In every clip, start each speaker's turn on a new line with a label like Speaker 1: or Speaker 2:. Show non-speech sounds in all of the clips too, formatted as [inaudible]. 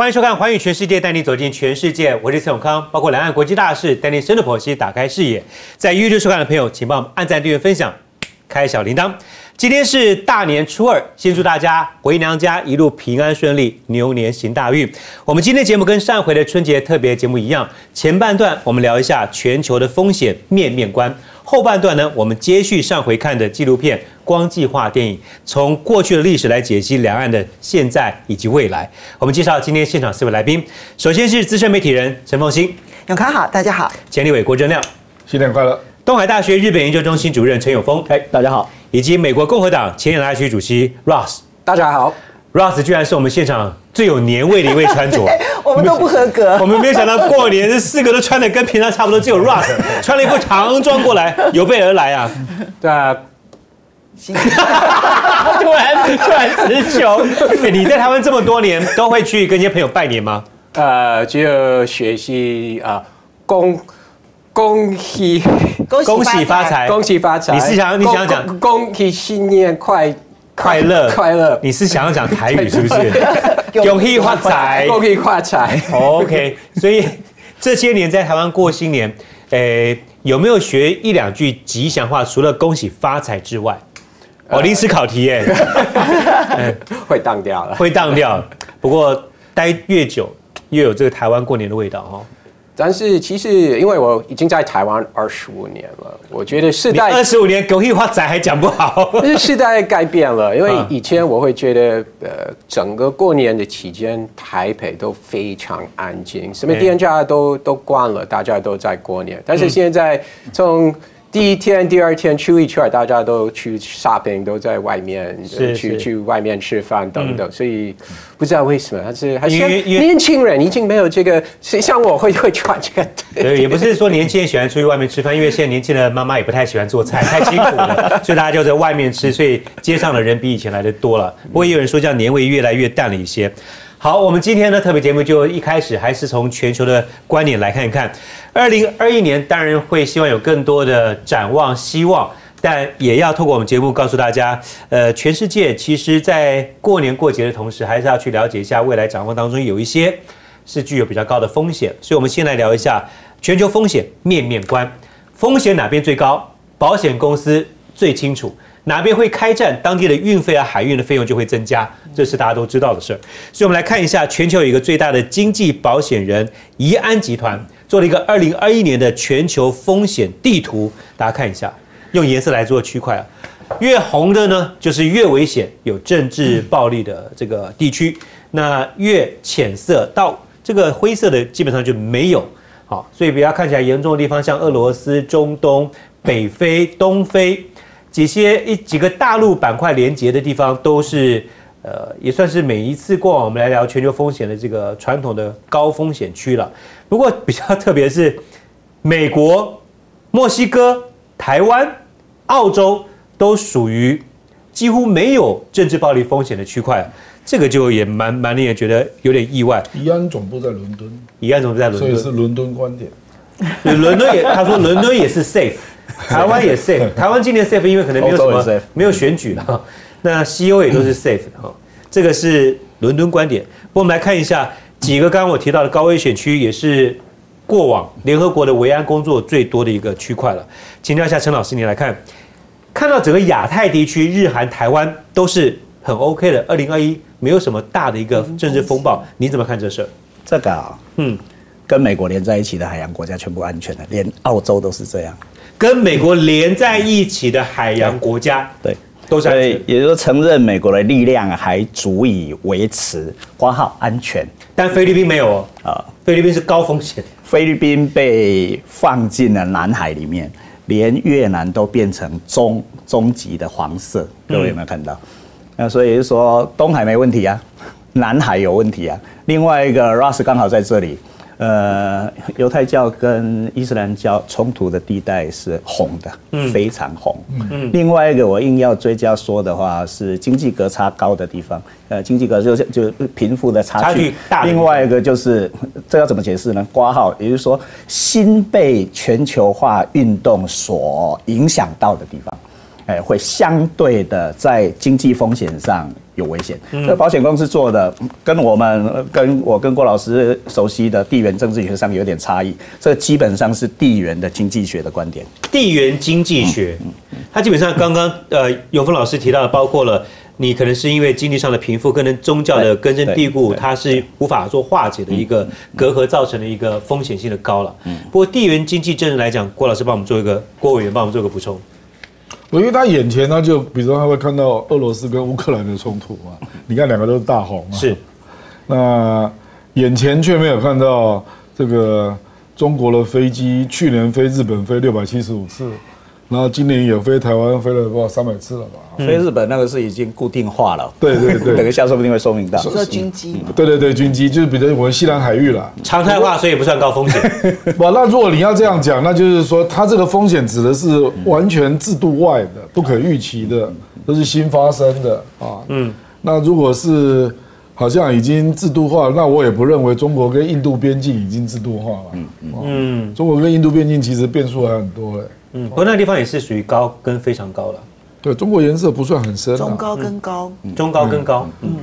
Speaker 1: 欢迎收看《环宇全世界》，带你走进全世界。我是陈永康，包括两岸国际大事，带你深入剖析，打开视野。在 YouTube 收看的朋友，请帮我们按赞、订阅、分享，开小铃铛。今天是大年初二，先祝大家回娘家一路平安顺利，牛年行大运。我们今天节目跟上回的春节特别节目一样，前半段我们聊一下全球的风险面面观，后半段呢，我们接续上回看的纪录片。光计划电影从过去的历史来解析两岸的现在以及未来。我们介绍今天现场四位来宾，首先是资深媒体人陈凤欣，
Speaker 2: 永康好，大家好；
Speaker 1: 钱立伟、郭正亮，
Speaker 3: 新年快乐；
Speaker 1: 东海大学日本研究中心主任陈永峰，
Speaker 4: 哎，大家好；
Speaker 1: 以及美国共和党前亚太区主席 Ross，
Speaker 4: 大家好。
Speaker 1: Ross 居然是我们现场最有年味的一位穿着，[laughs]
Speaker 2: 我们都不合格。[laughs]
Speaker 1: 我们没有想到过年这四个都穿的跟平常差不多，只有 Ross 穿了一副唐装过来，[laughs] 有备而来啊！对啊。突然突然词穷，你在台湾这么多年，都会去跟一些朋友拜年吗？
Speaker 4: 呃，就学习啊，恭恭喜
Speaker 1: 恭喜发财，
Speaker 4: 恭喜发财。
Speaker 1: 你是想你想讲
Speaker 4: 恭喜新年快
Speaker 1: 快乐
Speaker 4: 快乐？
Speaker 1: 你是想要讲台语是不是？恭喜发财，
Speaker 4: 恭喜发财。
Speaker 1: OK，所以这些年在台湾过新年，诶，有没有学一两句吉祥话？除了恭喜发财之外？哦，临时考题耶，[laughs]
Speaker 4: 会当掉了，
Speaker 1: 会当掉。不过待越久，越有这个台湾过年的味道哈。
Speaker 4: 但是其实，因为我已经在台湾二十五年了，我觉得世代
Speaker 1: 二十五年狗屁话仔还讲不好。
Speaker 4: 是世代改变了，因为以前我会觉得，呃，整个过年的期间，台北都非常安静，什么店家都都关了，大家都在过年。但是现在从第一天、第二天去一圈，大家都去 shopping，都在外面去去外面吃饭等等，所以不知道为什么，还是还是年轻人已经没有这个，像我会会穿这个。
Speaker 1: 对，[laughs] 也不是说年轻人喜欢出去外面吃饭，因为现在年轻的妈妈也不太喜欢做菜，太辛苦了，[laughs] 所以大家就在外面吃，所以街上的人比以前来的多了。不过也有人说，这样年味越来越淡了一些。好，我们今天的特别节目就一开始还是从全球的观点来看一看。二零二一年当然会希望有更多的展望希望，但也要透过我们节目告诉大家，呃，全世界其实在过年过节的同时，还是要去了解一下未来展望当中有一些是具有比较高的风险。所以，我们先来聊一下全球风险面面观，风险哪边最高？保险公司最清楚。哪边会开战，当地的运费啊、海运的费用就会增加，这是大家都知道的事儿。所以，我们来看一下，全球有一个最大的经济保险人怡安集团做了一个二零二一年的全球风险地图，大家看一下，用颜色来做区块啊，越红的呢就是越危险，有政治暴力的这个地区；那越浅色到这个灰色的，基本上就没有。好，所以比较看起来严重的地方，像俄罗斯、中东、北非、东非。几些一几个大陆板块连接的地方，都是呃，也算是每一次过往我们来聊全球风险的这个传统的高风险区了。不过比较特别是，美国、墨西哥、台湾、澳洲都属于几乎没有政治暴力风险的区块，这个就也蛮蛮令人觉得有点意外。
Speaker 3: 宜安总部在伦敦，
Speaker 1: 宜安总部在伦敦，
Speaker 3: 所以是伦敦观点。
Speaker 1: 伦敦也，他说伦敦也是 safe。台湾也 safe，台湾今年 safe，因为可能没有什么没有选举了，那西欧也都是 safe 的哈。这个是伦敦观点。我们来看一下几个刚刚我提到的高危险区，也是过往联合国的维安工作最多的一个区块了。请教一下陈老师，你来看，看到整个亚太地区，日韩台湾都是很 OK 的，二零二一没有什么大的一个政治风暴，你怎么看这事？
Speaker 5: 这个啊，嗯，跟美国连在一起的海洋国家全部安全的，连澳洲都是这样。
Speaker 1: 跟美国连在一起的海洋国家，
Speaker 5: 对，都是，也就是说承认美国的力量还足以维持挂号安全，
Speaker 1: 但菲律宾没有哦，啊，菲律宾是高风险，
Speaker 5: 菲律宾被放进了南海里面，连越南都变成中中级的黄色，各位有没有看到？那所以就说东海没问题啊，南海有问题啊，另外一个 Russ 刚好在这里。呃，犹太教跟伊斯兰教冲突的地带是红的，非常红。嗯，另外一个我硬要追加说的话是经济格差高的地方，呃，经济格就是就贫富的差距
Speaker 1: 大。
Speaker 5: 另外一个就是这要怎么解释呢？挂号，也就是说新被全球化运动所影响到的地方。哎，会相对的在经济风险上有危险。这保险公司做的跟我们呃跟我跟郭老师熟悉的地缘政治学上有点差异，这基本上是地缘的经济学的观点。
Speaker 1: 地缘经济学，它基本上刚刚呃永峰老师提到的，包括了你可能是因为经济上的贫富，跟宗教的根深蒂固，它是无法做化解的一个隔阂造成的一个风险性的高了。不过地缘经济政治来讲，郭老师帮我们做一个，郭委员帮我们做一个补充。
Speaker 3: 我因为他眼前他就，比如说他会看到俄罗斯跟乌克兰的冲突嘛，[laughs] 你看两个都是大红嘛，
Speaker 1: 是，
Speaker 3: 那眼前却没有看到这个中国的飞机去年飞日本飞六百七十五次，然后今年也飞台湾飞了不知道三百次了吧？
Speaker 5: 所以日本那个是已经固定化了。
Speaker 3: 对对对 [laughs]
Speaker 5: 等一下说不定会说明到。
Speaker 2: 说军机嘛，
Speaker 3: 对对对，军机就是比如我们西南海域啦。
Speaker 1: 常态化，所以不算高风险。[laughs]
Speaker 3: 不，那如果你要这样讲，那就是说，它这个风险指的是完全制度外的、不可预期的，都是新发生的啊。嗯，那如果是好像已经制度化，那我也不认为中国跟印度边境已经制度化了。嗯嗯，中国跟印度边境其实变数还很多嘞。
Speaker 1: 嗯，不过那个地方也是属于高跟非常高了，
Speaker 3: 对中国颜色不算很深、啊，
Speaker 2: 中高跟高，
Speaker 1: 中高跟高。嗯，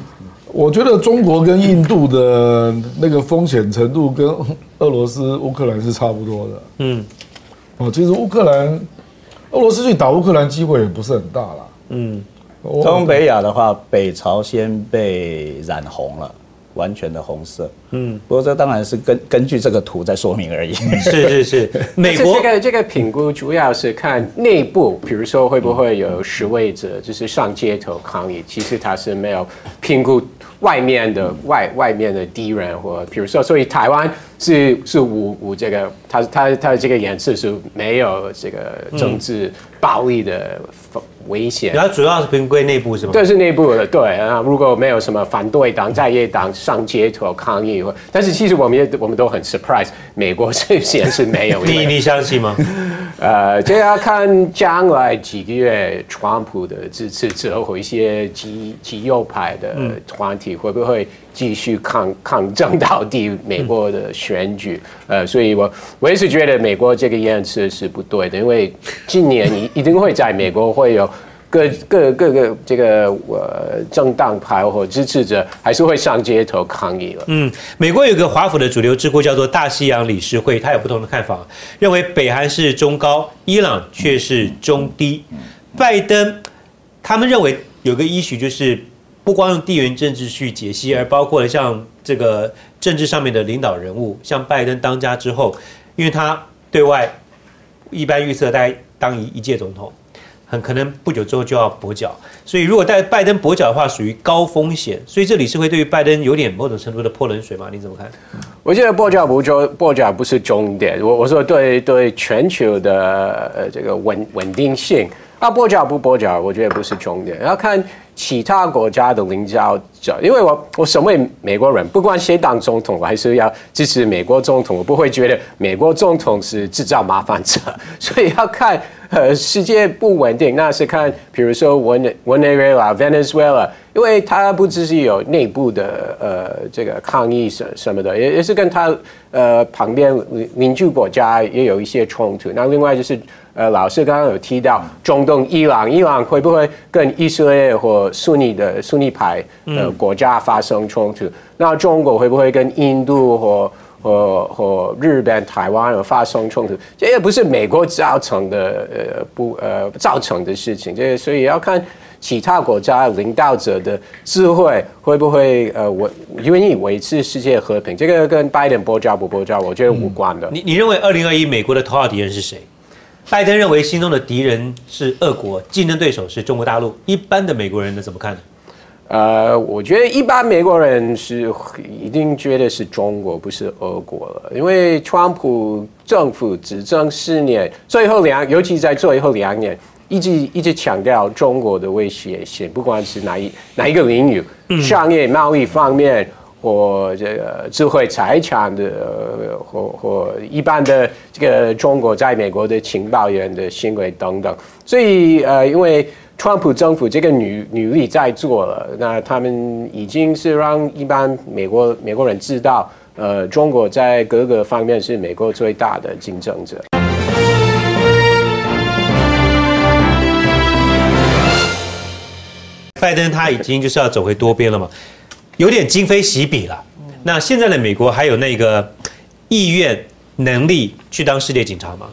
Speaker 3: 我觉得中国跟印度的那个风险程度跟 [laughs] 俄罗斯、乌克兰是差不多的。
Speaker 1: 嗯。
Speaker 3: 哦，其实乌克兰、俄罗斯去打乌克兰机会也不是很大啦。
Speaker 1: 嗯，
Speaker 3: 我
Speaker 5: 东北亚的话，北朝鲜被染红了，完全的红色。嗯，不过这当然是根根据这个图在说明而已。
Speaker 1: 是是是，[laughs] 美国
Speaker 4: 这个这个评估主要是看内部，比如说会不会有示威者就是上街头抗议，其实他是没有评估外面的外外面的敌人或比如说，所以台湾是是无无这个，他他他的这个颜色是没有这个政治暴力的危险。
Speaker 1: 然后主要是评归内部是吗？
Speaker 4: 这是内部的，对啊。如果没有什么反对党、在野党上街头抗议，或但是其实我们也我们都很 surprise，美国这些是没有。因为
Speaker 1: 你你相信吗？[laughs]
Speaker 4: 呃，这要看将来几个月，川普的支持者或一些极极右派的团体会不会继续抗抗争到底美国的选举？[laughs] 呃，所以我我也是觉得美国这个颜色是不对的，因为今年一一定会在美国会有。各各各个这个呃政党派或支持者还是会上街头抗议了。
Speaker 1: 嗯，美国有个华府的主流智库叫做大西洋理事会，它有不同的看法，认为北韩是中高，伊朗却是中低。拜登他们认为有个依据就是不光用地缘政治去解析，而包括像这个政治上面的领导人物，像拜登当家之后，因为他对外一般预测大概当一一届总统。很可能不久之后就要跛脚，所以如果在拜登跛脚的话，属于高风险，所以这理事会对于拜登有点某种程度的泼冷水吗？你怎么看？
Speaker 4: 我觉得跛脚不就跛脚不是终点，我我说对对全球的呃这个稳稳定性啊跛脚不跛脚，我觉得不是重点，要看其他国家的领导者，因为我我身为美国人，不管谁当总统，我还是要支持美国总统，我不会觉得美国总统是制造麻烦者，所以要看。呃，世界不稳定，那是看，比如说委委内瑞拉、Venezuela，因为它不只是有内部的呃这个抗议什什么的，也也是跟它呃旁边邻居国家也有一些冲突。那另外就是呃，老师刚刚有提到中东伊朗，伊朗会不会跟以色列或苏尼的苏尼派呃国家发生冲突？那中国会不会跟印度或和和日本、台湾有发生冲突，这也不是美国造成的，呃，不，呃，造成的事情。这所以要看其他国家领导者的智慧会不会，呃，我愿意维持世界和平。这个跟拜登跛脚不跛脚，我觉得无关的。
Speaker 1: 你你认为二零二一美国的头号敌人是谁？拜登认为心中的敌人是俄国，竞争对手是中国大陆。一般的美国人呢怎么看呢？
Speaker 4: 呃，我觉得一般美国人是一定觉得是中国，不是俄国了，因为川普政府执政四年，最后两，尤其在最后两年，一直一直强调中国的威胁性，不管是哪一哪一个领域，商业贸易方面或这个智慧财产的，或或一般的这个中国在美国的情报员的行为等等，所以呃，因为。川普政府这个女女力在做了，那他们已经是让一般美国美国人知道，呃，中国在各个方面是美国最大的竞争者。
Speaker 1: 拜登他已经就是要走回多边了嘛，有点今非昔比了。那现在的美国还有那个意愿、能力去当世界警察吗？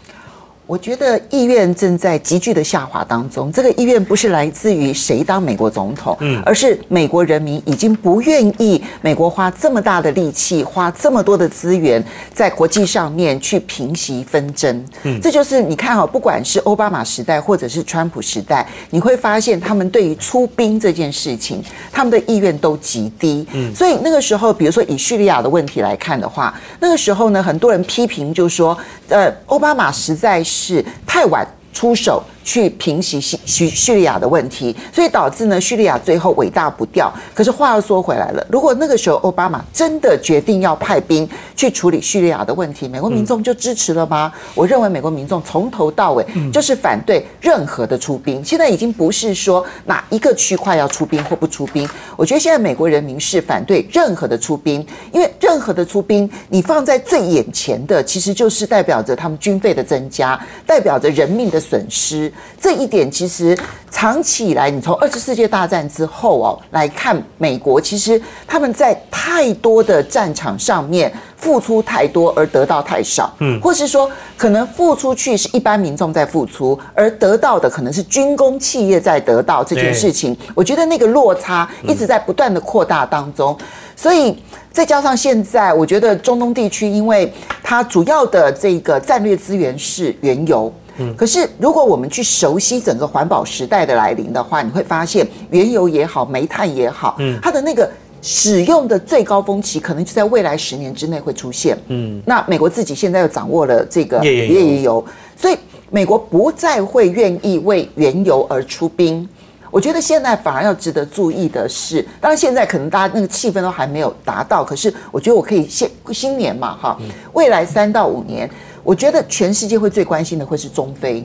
Speaker 2: 我觉得意愿正在急剧的下滑当中。这个意愿不是来自于谁当美国总统，嗯，而是美国人民已经不愿意美国花这么大的力气，花这么多的资源在国际上面去平息纷争。嗯，这就是你看哈，不管是奥巴马时代或者是川普时代，你会发现他们对于出兵这件事情，他们的意愿都极低。嗯，所以那个时候，比如说以叙利亚的问题来看的话，那个时候呢，很多人批评就说，呃，奥巴马实在是。是太晚出手。去平息叙叙叙利亚的问题，所以导致呢叙利亚最后尾大不掉。可是话又说回来了，如果那个时候奥巴马真的决定要派兵去处理叙利亚的问题，美国民众就支持了吗？我认为美国民众从头到尾就是反对任何的出兵。现在已经不是说哪一个区块要出兵或不出兵，我觉得现在美国人民是反对任何的出兵，因为任何的出兵，你放在最眼前的，其实就是代表着他们军费的增加，代表着人命的损失。这一点其实长期以来，你从二次世界大战之后哦来看，美国其实他们在太多的战场上面付出太多而得到太少，嗯，或是说可能付出去是一般民众在付出，而得到的可能是军工企业在得到这件事情。我觉得那个落差一直在不断的扩大当中，所以再加上现在，我觉得中东地区因为它主要的这个战略资源是原油。可是，如果我们去熟悉整个环保时代的来临的话，你会发现，原油也好，煤炭也好，嗯，它的那个使用的最高峰期，可能就在未来十年之内会出现。嗯，那美国自己现在又掌握了这个
Speaker 1: 页岩
Speaker 2: 油，所以美国不再会愿意为原油而出兵。我觉得现在反而要值得注意的是，当然现在可能大家那个气氛都还没有达到，可是我觉得我可以现新年嘛，哈，未来三到五年。我觉得全世界会最关心的会是中非，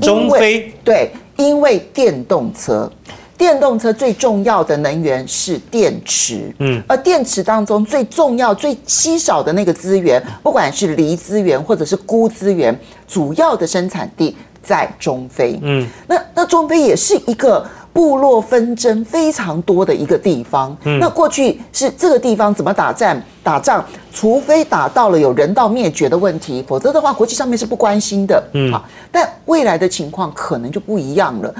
Speaker 1: 中非？
Speaker 2: 对，因为电动车，电动车最重要的能源是电池，嗯，而电池当中最重要、最稀少的那个资源，不管是锂资源或者是钴资源，主要的生产地在中非，嗯，那那中非也是一个。部落纷争非常多的一个地方，那过去是这个地方怎么打战打仗？除非打到了有人道灭绝的问题，否则的话，国际上面是不关心的。嗯，好，但未来的情况可能就不一样了。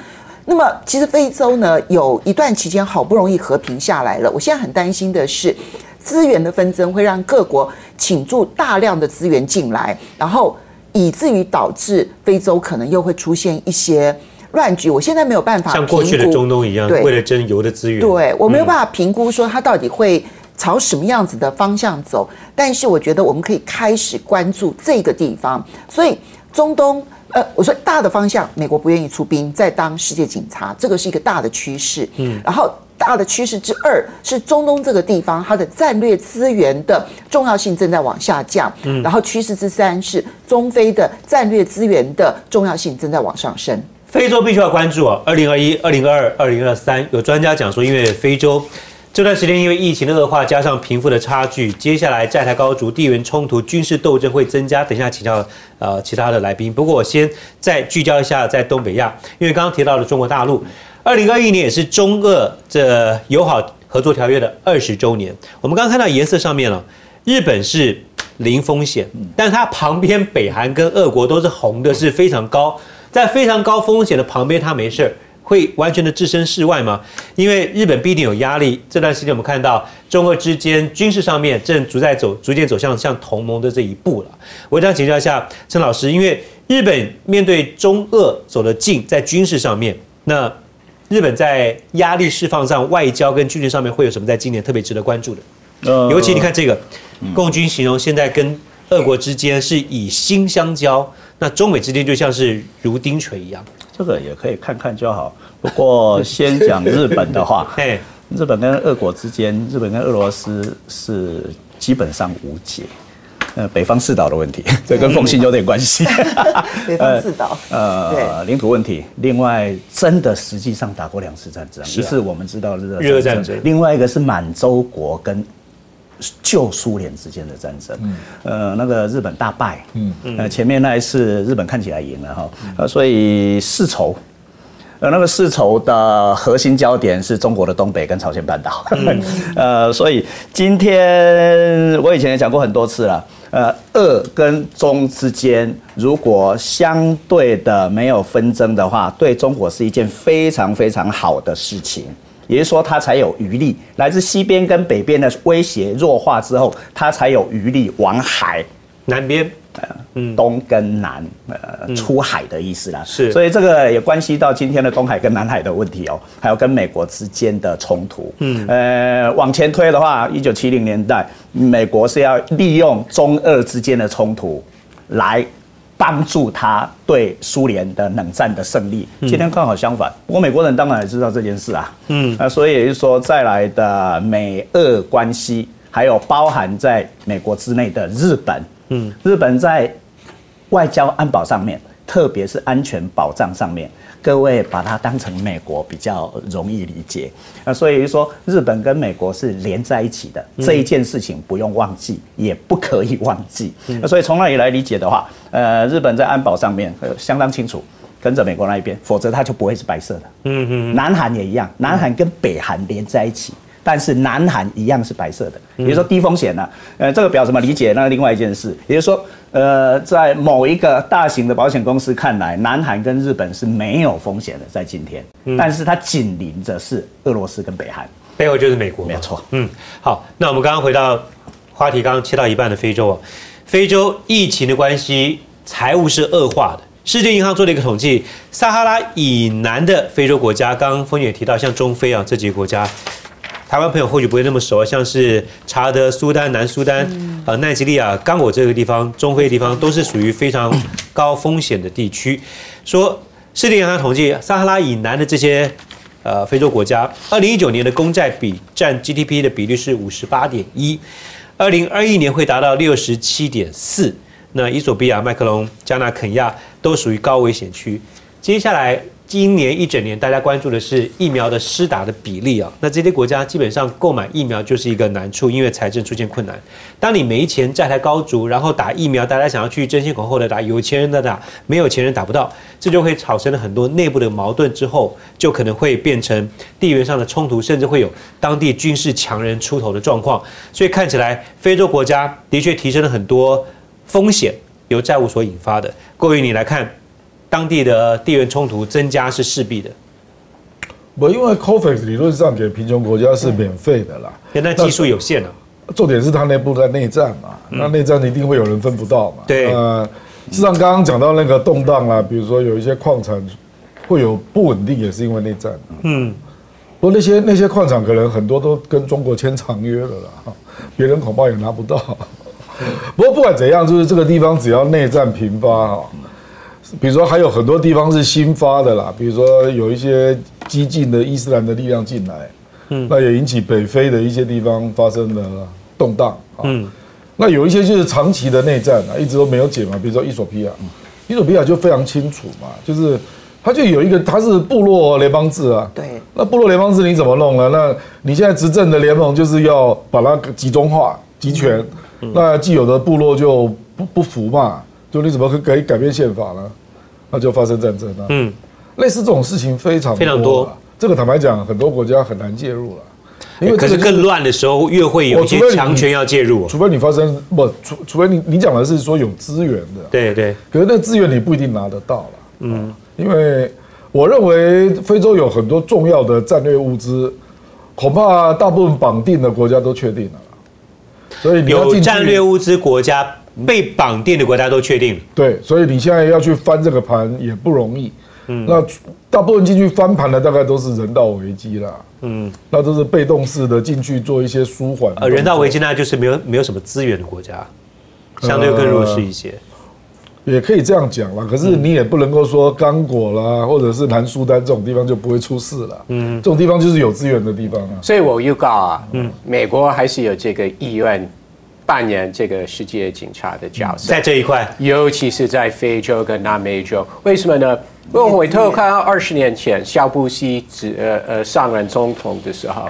Speaker 2: 那么，其实非洲呢，有一段期间好不容易和平下来了。我现在很担心的是，资源的纷争会让各国倾注大量的资源进来，然后以至于导致非洲可能又会出现一些。乱局，我现在没有办法
Speaker 1: 像过去的中东一样，为了争油的资源，
Speaker 2: 对我没有办法评估说它到底会朝什么样子的方向走。但是我觉得我们可以开始关注这个地方。所以中东，呃，我说大的方向，美国不愿意出兵，在当世界警察，这个是一个大的趋势。嗯，然后大的趋势之二是中东这个地方它的战略资源的重要性正在往下降。嗯，然后趋势之三是中非的战略资源的重要性正在往上升。
Speaker 1: 非洲必须要关注啊！二零二一、二零二二、二零二三，有专家讲说，因为非洲这段时间因为疫情的恶化，加上贫富的差距，接下来债台高筑、地缘冲突、军事斗争会增加。等一下请教呃其他的来宾。不过我先再聚焦一下在东北亚，因为刚刚提到了中国大陆，二零二一年也是中俄这友好合作条约的二十周年。我们刚刚看到颜色上面了，日本是零风险，但它旁边北韩跟俄国都是红的，是非常高。在非常高风险的旁边，他没事会完全的置身事外吗？因为日本必定有压力。这段时间我们看到中俄之间军事上面正逐在走，逐渐走向向同盟的这一步了。我想请教一下陈老师，因为日本面对中俄走得近，在军事上面，那日本在压力释放上，外交跟军事上面会有什么在今年特别值得关注的？尤其你看这个，共军形容现在跟俄国之间是以心相交。那中美之间就像是如钉锤一样，
Speaker 5: 这个也可以看看就好。不过 [laughs] 先讲日本的话，[laughs] 日本跟俄国之间，日本跟俄罗斯是基本上无解。呃，北方四岛的问题，[laughs] 这跟奉信有点关系。
Speaker 2: 北方四岛，
Speaker 5: 呃，领土问题。另外，真的实际上打过两次战争，一次我们知道日
Speaker 1: 日俄战争，
Speaker 5: 另外一个是满洲国跟。旧苏联之间的战争，呃，那个日本大败，嗯，呃，前面那一次日本看起来赢了哈，呃，所以世仇，呃，那个世仇的核心焦点是中国的东北跟朝鲜半岛。[laughs] 呃，所以今天我以前也讲过很多次了。呃，俄跟中之间如果相对的没有纷争的话，对中国是一件非常非常好的事情。也就是说，它才有余力，来自西边跟北边的威胁弱化之后，它才有余力往海
Speaker 1: 南边，
Speaker 5: 嗯，东跟南，呃，出海的意思啦。
Speaker 1: 是
Speaker 5: 所以这个也关系到今天的东海跟南海的问题哦，还有跟美国之间的冲突。嗯，呃，往前推的话，一九七零年代，美国是要利用中俄之间的冲突来。帮助他对苏联的冷战的胜利。今天刚好相反，不过美国人当然也知道这件事啊。嗯，那所以也就是说，再来的美俄关系，还有包含在美国之内的日本，嗯，日本在外交安保上面，特别是安全保障上面。各位把它当成美国比较容易理解，那，所以说日本跟美国是连在一起的这一件事情不用忘记，也不可以忘记。那所以从那里来理解的话，呃，日本在安保上面相当清楚，跟着美国那一边，否则它就不会是白色的。嗯嗯。南韩也一样，南韩跟北韩连在一起。但是南韩一样是白色的，也就是说低风险呢。呃，这个表怎么理解？那另外一件事，也就是说，呃，在某一个大型的保险公司看来，南韩跟日本是没有风险的，在今天。但是它紧邻着是俄罗斯跟北韩，
Speaker 1: 背后就是美国。
Speaker 5: 没错。
Speaker 1: 嗯，好，那我们刚刚回到话题，刚刚切到一半的非洲啊，非洲疫情的关系，财务是恶化的。世界银行做了一个统计，撒哈拉以南的非洲国家，刚刚峰姐提到，像中非啊这几个国家。台湾朋友或许不会那么熟，像是查德、苏丹、南苏丹、呃奈及利亚、刚果这个地方，中非地方都是属于非常高风险的地区。说世界银行统计，撒哈拉以南的这些呃非洲国家，二零一九年的公债比占 GDP 的比率是五十八点一，二零二一年会达到六十七点四。那伊索比亚、麦克隆、加纳、肯亚都属于高危险区。接下来。今年一整年，大家关注的是疫苗的施打的比例啊。那这些国家基本上购买疫苗就是一个难处，因为财政出现困难。当你没钱、债台高筑，然后打疫苗，大家想要去争先恐后的打，有钱人的打，没有钱人打不到，这就会产生了很多内部的矛盾。之后就可能会变成地缘上的冲突，甚至会有当地军事强人出头的状况。所以看起来，非洲国家的确提升了很多风险，由债务所引发的。各位，你来看。当地的地缘冲突增加是势必的，
Speaker 3: 不，因为 COVAX 理论上给贫穷国家是免费的啦，
Speaker 1: 现在技术有限啊。
Speaker 3: 重点是它内部在内战嘛，那内战一定会有人分不到嘛。
Speaker 1: 对，
Speaker 3: 呃，事实上刚刚讲到那个动荡啦，比如说有一些矿产会有不稳定，也是因为内战。嗯，不过那些那些矿产可能很多都跟中国签长约了啦，别人恐怕也拿不到。不过不管怎样，就是这个地方只要内战频发哈。比如说还有很多地方是新发的啦，比如说有一些激进的伊斯兰的力量进来，嗯，那也引起北非的一些地方发生了动荡，嗯，那有一些就是长期的内战啊，一直都没有解嘛，比如说伊索比亚，伊索比亚就非常清楚嘛，就是它就有一个它是部落联邦制啊，
Speaker 2: 对，
Speaker 3: 那部落联邦制你怎么弄呢？那你现在执政的联盟就是要把它集中化、集权，那既有的部落就不不服嘛，就你怎么可以改变宪法呢？那就发生战争了。嗯，类似这种事情非常
Speaker 1: 非常多。
Speaker 3: 这个坦白讲，很多国家很难介入了，
Speaker 1: 因为可是更乱的时候，越会有一些强权要介入。
Speaker 3: 除非你发生不，除除非你你讲的是说有资源的。
Speaker 1: 对对。
Speaker 3: 可是那资源你不一定拿得到了。嗯。因为我认为非洲有很多重要的战略物资，恐怕大部分绑定的国家都确定了。
Speaker 1: 所以有战略物资国家。被绑定的国家都确定了，
Speaker 3: 对，所以你现在要去翻这个盘也不容易。嗯，那大部分进去翻盘的大概都是人道危机啦。嗯，那都是被动式的进去做一些舒缓。
Speaker 1: 呃，人道危机那就是没有没有什么资源的国家，相对更弱势一些。
Speaker 3: 也可以这样讲啦，可是你也不能够说刚果啦，或者是南苏丹这种地方就不会出事了。嗯，这种地方就是有资源的地方啊。
Speaker 4: 所以我预告啊，嗯，美国还是有这个意愿。扮演这个世界警察的角色，
Speaker 1: 在这一块，
Speaker 4: 尤其是在非洲跟南美洲，为什么呢？因为我回头看到二十年前肖布希指呃呃上任总统的时候，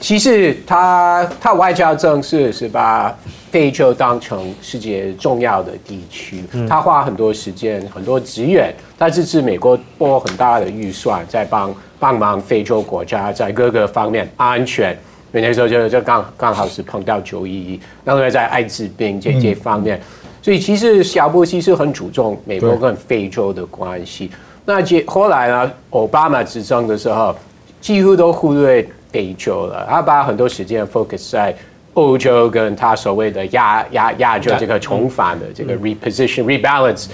Speaker 4: 其实他他外交政策是把。非洲当成世界重要的地区，他花很多时间、很多资源，他支持美国拨很大的预算，在帮帮忙非洲国家在各个方面安全。那时候就就刚刚好是碰到九一一，然后在艾滋病这这方面，所以其实小布希是很注重美国跟非洲的关系。那接后来呢，奥巴马执政的时候，几乎都忽略非洲了，他把很多时间 focus 在。欧洲跟他所谓的亚亚亚洲这个重返的这个 reposition rebalance，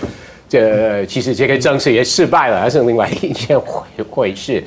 Speaker 4: 这其实这个政策也失败了，还是另外一件回回事。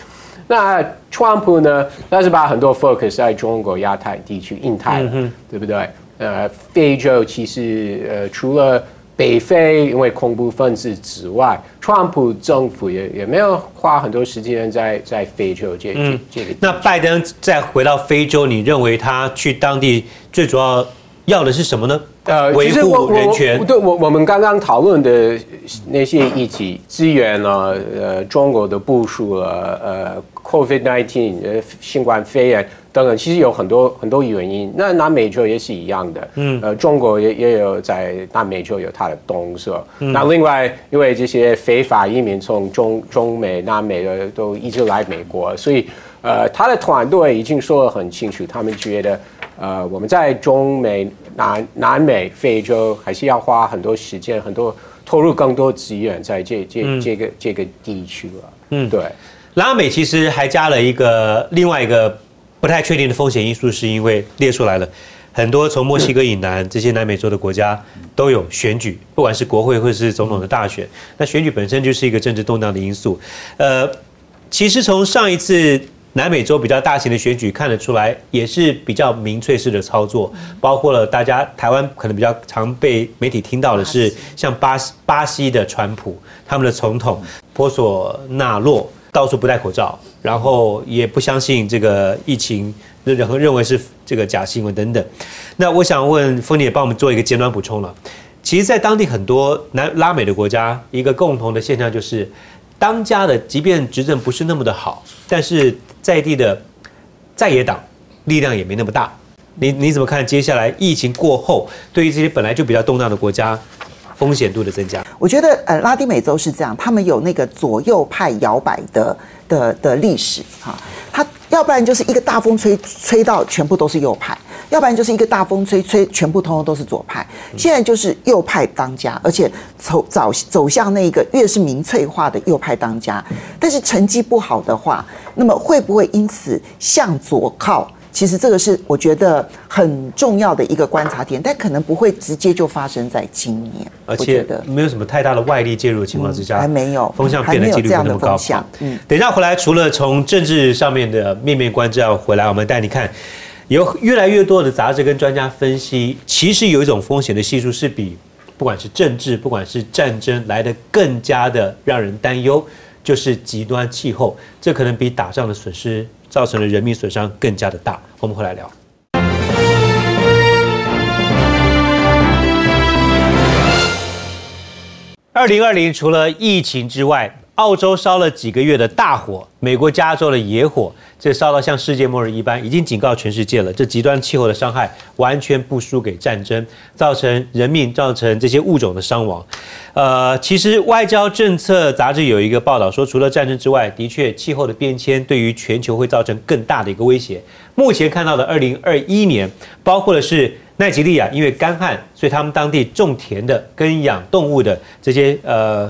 Speaker 4: 那川普呢？他是把很多 focus 在中国、亚太地区、印太，对不对？呃，非洲其实呃除了。北非因为恐怖分子之外，川普政府也也没有花很多时间在在非洲这这这个。
Speaker 1: 那拜登再回到非洲，你认为他去当地最主要要的是什么呢？呃，维护人权。
Speaker 4: 对，我我们刚刚讨论的那些议题，资源呢？呃，中国的部署了，呃，COVID-19，呃，新冠肺炎。等等，其实有很多很多原因。那南美洲也是一样的，嗯，呃，中国也也有在南美洲有它的东社。那另外，因为这些非法移民从中中美、南美的都一直来美国，所以，呃，他的团队已经说得很清楚，他们觉得，呃，我们在中美、南南美、非洲还是要花很多时间、很多投入更多资源在这这这个这个地区了。嗯，对。
Speaker 1: 拉美其实还加了一个另外一个。不太确定的风险因素，是因为列出来了很多从墨西哥以南这些南美洲的国家都有选举，不管是国会或是总统的大选，那选举本身就是一个政治动荡的因素。呃，其实从上一次南美洲比较大型的选举看得出来，也是比较民粹式的操作，包括了大家台湾可能比较常被媒体听到的是像巴西巴西的川普，他们的总统波索纳洛。到处不戴口罩，然后也不相信这个疫情，然后认为是这个假新闻等等。那我想问丰也帮我们做一个简短补充了。其实，在当地很多南拉美的国家，一个共同的现象就是，当家的即便执政不是那么的好，但是在地的在野党力量也没那么大。你你怎么看？接下来疫情过后，对于这些本来就比较动荡的国家？风险度的增加，
Speaker 2: 我觉得呃，拉丁美洲是这样，他们有那个左右派摇摆的的的历史哈，要不然就是一个大风吹吹到全部都是右派，要不然就是一个大风吹吹全部通通都是左派，现在就是右派当家，而且走走走向那个越是民粹化的右派当家，但是成绩不好的话，那么会不会因此向左靠？其实这个是我觉得很重要的一个观察点，但可能不会直接就发生在今年，
Speaker 1: 而且没有什么太大的外力介入的情况之下，
Speaker 2: 还没有
Speaker 1: 风向变得几率不那么高。嗯，等一下回来，除了从政治上面的面面观之外，回来我们带你看，有越来越多的杂志跟专家分析，其实有一种风险的系数是比不管是政治，不管是战争来的更加的让人担忧，就是极端气候，这可能比打仗的损失。造成的人民损伤更加的大，我们回来聊。二零二零除了疫情之外。澳洲烧了几个月的大火，美国加州的野火，这烧到像世界末日一般，已经警告全世界了。这极端气候的伤害完全不输给战争，造成人命，造成这些物种的伤亡。呃，其实外交政策杂志有一个报道说，除了战争之外，的确气候的变迁对于全球会造成更大的一个威胁。目前看到的二零二一年，包括的是奈及利亚，因为干旱，所以他们当地种田的跟养动物的这些呃。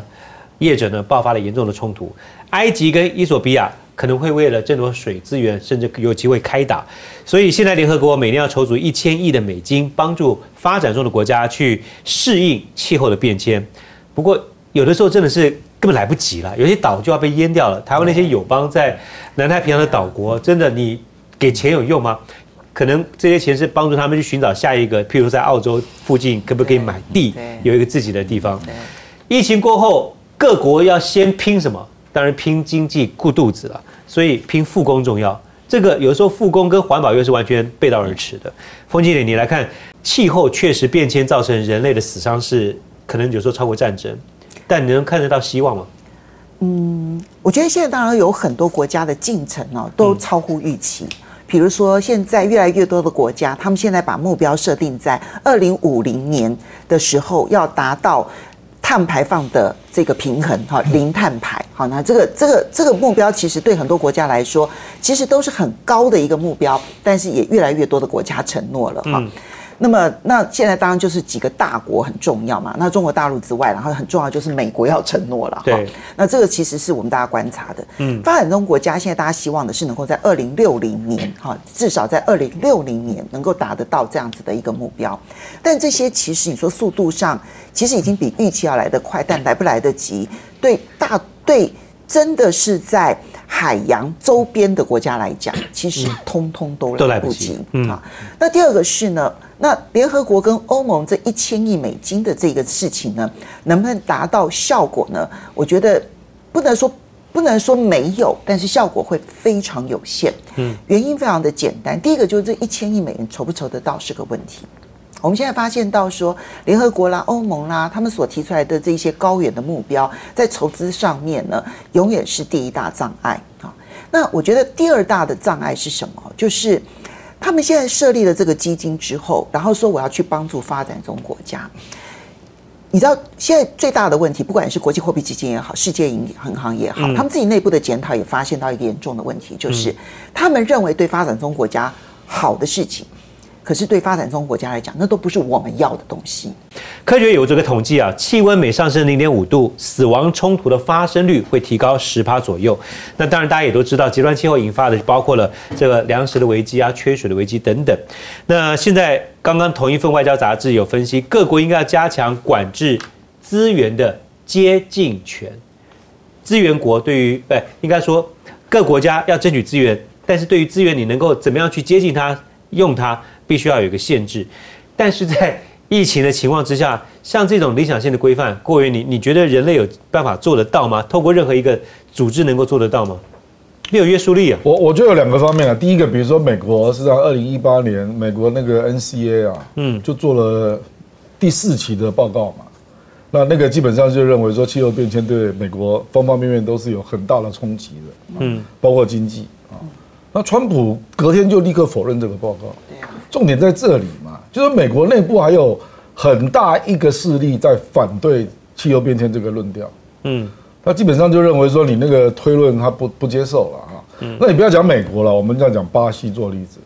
Speaker 1: 业者呢爆发了严重的冲突，埃及跟伊索比亚可能会为了争夺水资源，甚至有机会开打。所以现在联合国每年要筹足一千亿的美金，帮助发展中的国家去适应气候的变迁。不过有的时候真的是根本来不及了，有些岛就要被淹掉了。台湾那些友邦在南太平洋的岛国，真的你给钱有用吗？可能这些钱是帮助他们去寻找下一个，譬如在澳洲附近可不可以买地，有一个自己的地方。疫情过后。各国要先拼什么？当然拼经济顾肚子了，所以拼复工重要。这个有时候复工跟环保又是完全背道而驰的。风经理，你来看，气候确实变迁造成人类的死伤是可能有时候超过战争，但你能看得到希望吗？
Speaker 2: 嗯，我觉得现在当然有很多国家的进程哦都超乎预期。比如说现在越来越多的国家，他们现在把目标设定在二零五零年的时候要达到碳排放的这个平衡，哈，零碳排。好，那这个这个这个目标其实对很多国家来说，其实都是很高的一个目标，但是也越来越多的国家承诺了，哈。那么，那现在当然就是几个大国很重要嘛。那中国大陆之外，然后很重要就是美国要承诺了。
Speaker 1: 对。
Speaker 2: 那这个其实是我们大家观察的。嗯。发展中国家现在大家希望的是能够在二零六零年，哈，至少在二零六零年能够达得到这样子的一个目标。但这些其实你说速度上，其实已经比预期要来得快，但来不来得及？对大对，真的是在。海洋周边的国家来讲，其实通通都来不及啊。那第二个是呢，那联合国跟欧盟这一千亿美金的这个事情呢，能不能达到效果呢？我觉得不能说不能说没有，但是效果会非常有限。嗯，原因非常的简单，第一个就是这一千亿美元筹不筹得到是个问题。我们现在发现到说，联合国啦、欧盟啦，他们所提出来的这些高远的目标，在筹资上面呢，永远是第一大障碍啊。那我觉得第二大的障碍是什么？就是他们现在设立了这个基金之后，然后说我要去帮助发展中国家。你知道现在最大的问题，不管是国际货币基金也好，世界银行也好，他们自己内部的检讨也发现到一个严重的问题，就是他们认为对发展中国家好的事情。可是对发展中国家来讲，那都不是我们要的东西。
Speaker 1: 科学有这个统计啊，气温每上升零点五度，死亡冲突的发生率会提高十趴左右。那当然，大家也都知道，极端气候引发的包括了这个粮食的危机啊、缺水的危机等等。那现在刚刚同一份外交杂志有分析，各国应该要加强管制资源的接近权。资源国对于，对，应该说各国家要争取资源，但是对于资源，你能够怎么样去接近它、用它？必须要有一个限制，但是在疫情的情况之下，像这种理想性的规范，过于你，你觉得人类有办法做得到吗？透过任何一个组织能够做得到吗？没有约束力啊！
Speaker 3: 我我觉得有两个方面啊。第一个，比如说美国是在二零一八年，美国那个 NCA 啊，嗯，就做了第四期的报告嘛。那那个基本上就认为说，气候变迁对美国方方面面都是有很大的冲击的，嗯，包括经济啊。那川普隔天就立刻否认这个报告。重点在这里嘛，就是美国内部还有很大一个势力在反对气候变迁这个论调。嗯，他基本上就认为说你那个推论他不不接受了哈。嗯，那你不要讲美国了，我们要讲巴西做例子，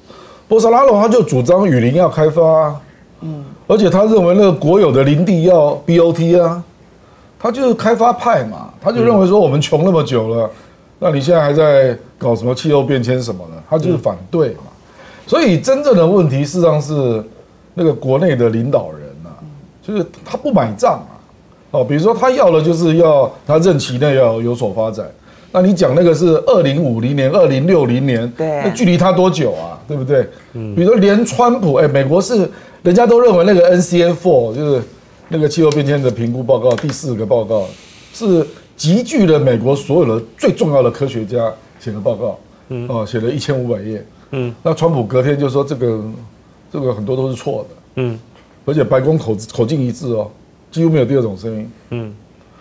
Speaker 3: 波萨拉罗他就主张雨林要开发，嗯，而且他认为那个国有的林地要 BOT 啊，他就是开发派嘛，他就认为说我们穷那么久了，那你现在还在搞什么气候变迁什么的，他就是反对嘛。所以真正的问题事实上是那个国内的领导人呐，就是他不买账啊，哦，比如说他要的就是要他任期内要有所发展，那你讲那个是二零五零年、二零六零年，
Speaker 2: 对，
Speaker 3: 那距离他多久啊？对不对？嗯，比如说连川普，哎，美国是人家都认为那个 N C F four 就是那个气候变迁的评估报告第四个报告是集聚了美国所有的最重要的科学家写的报告，嗯，哦，写了一千五百页。嗯，那川普隔天就说这个，这个很多都是错的。嗯，而且白宫口口径一致哦，几乎没有第二种声音。嗯，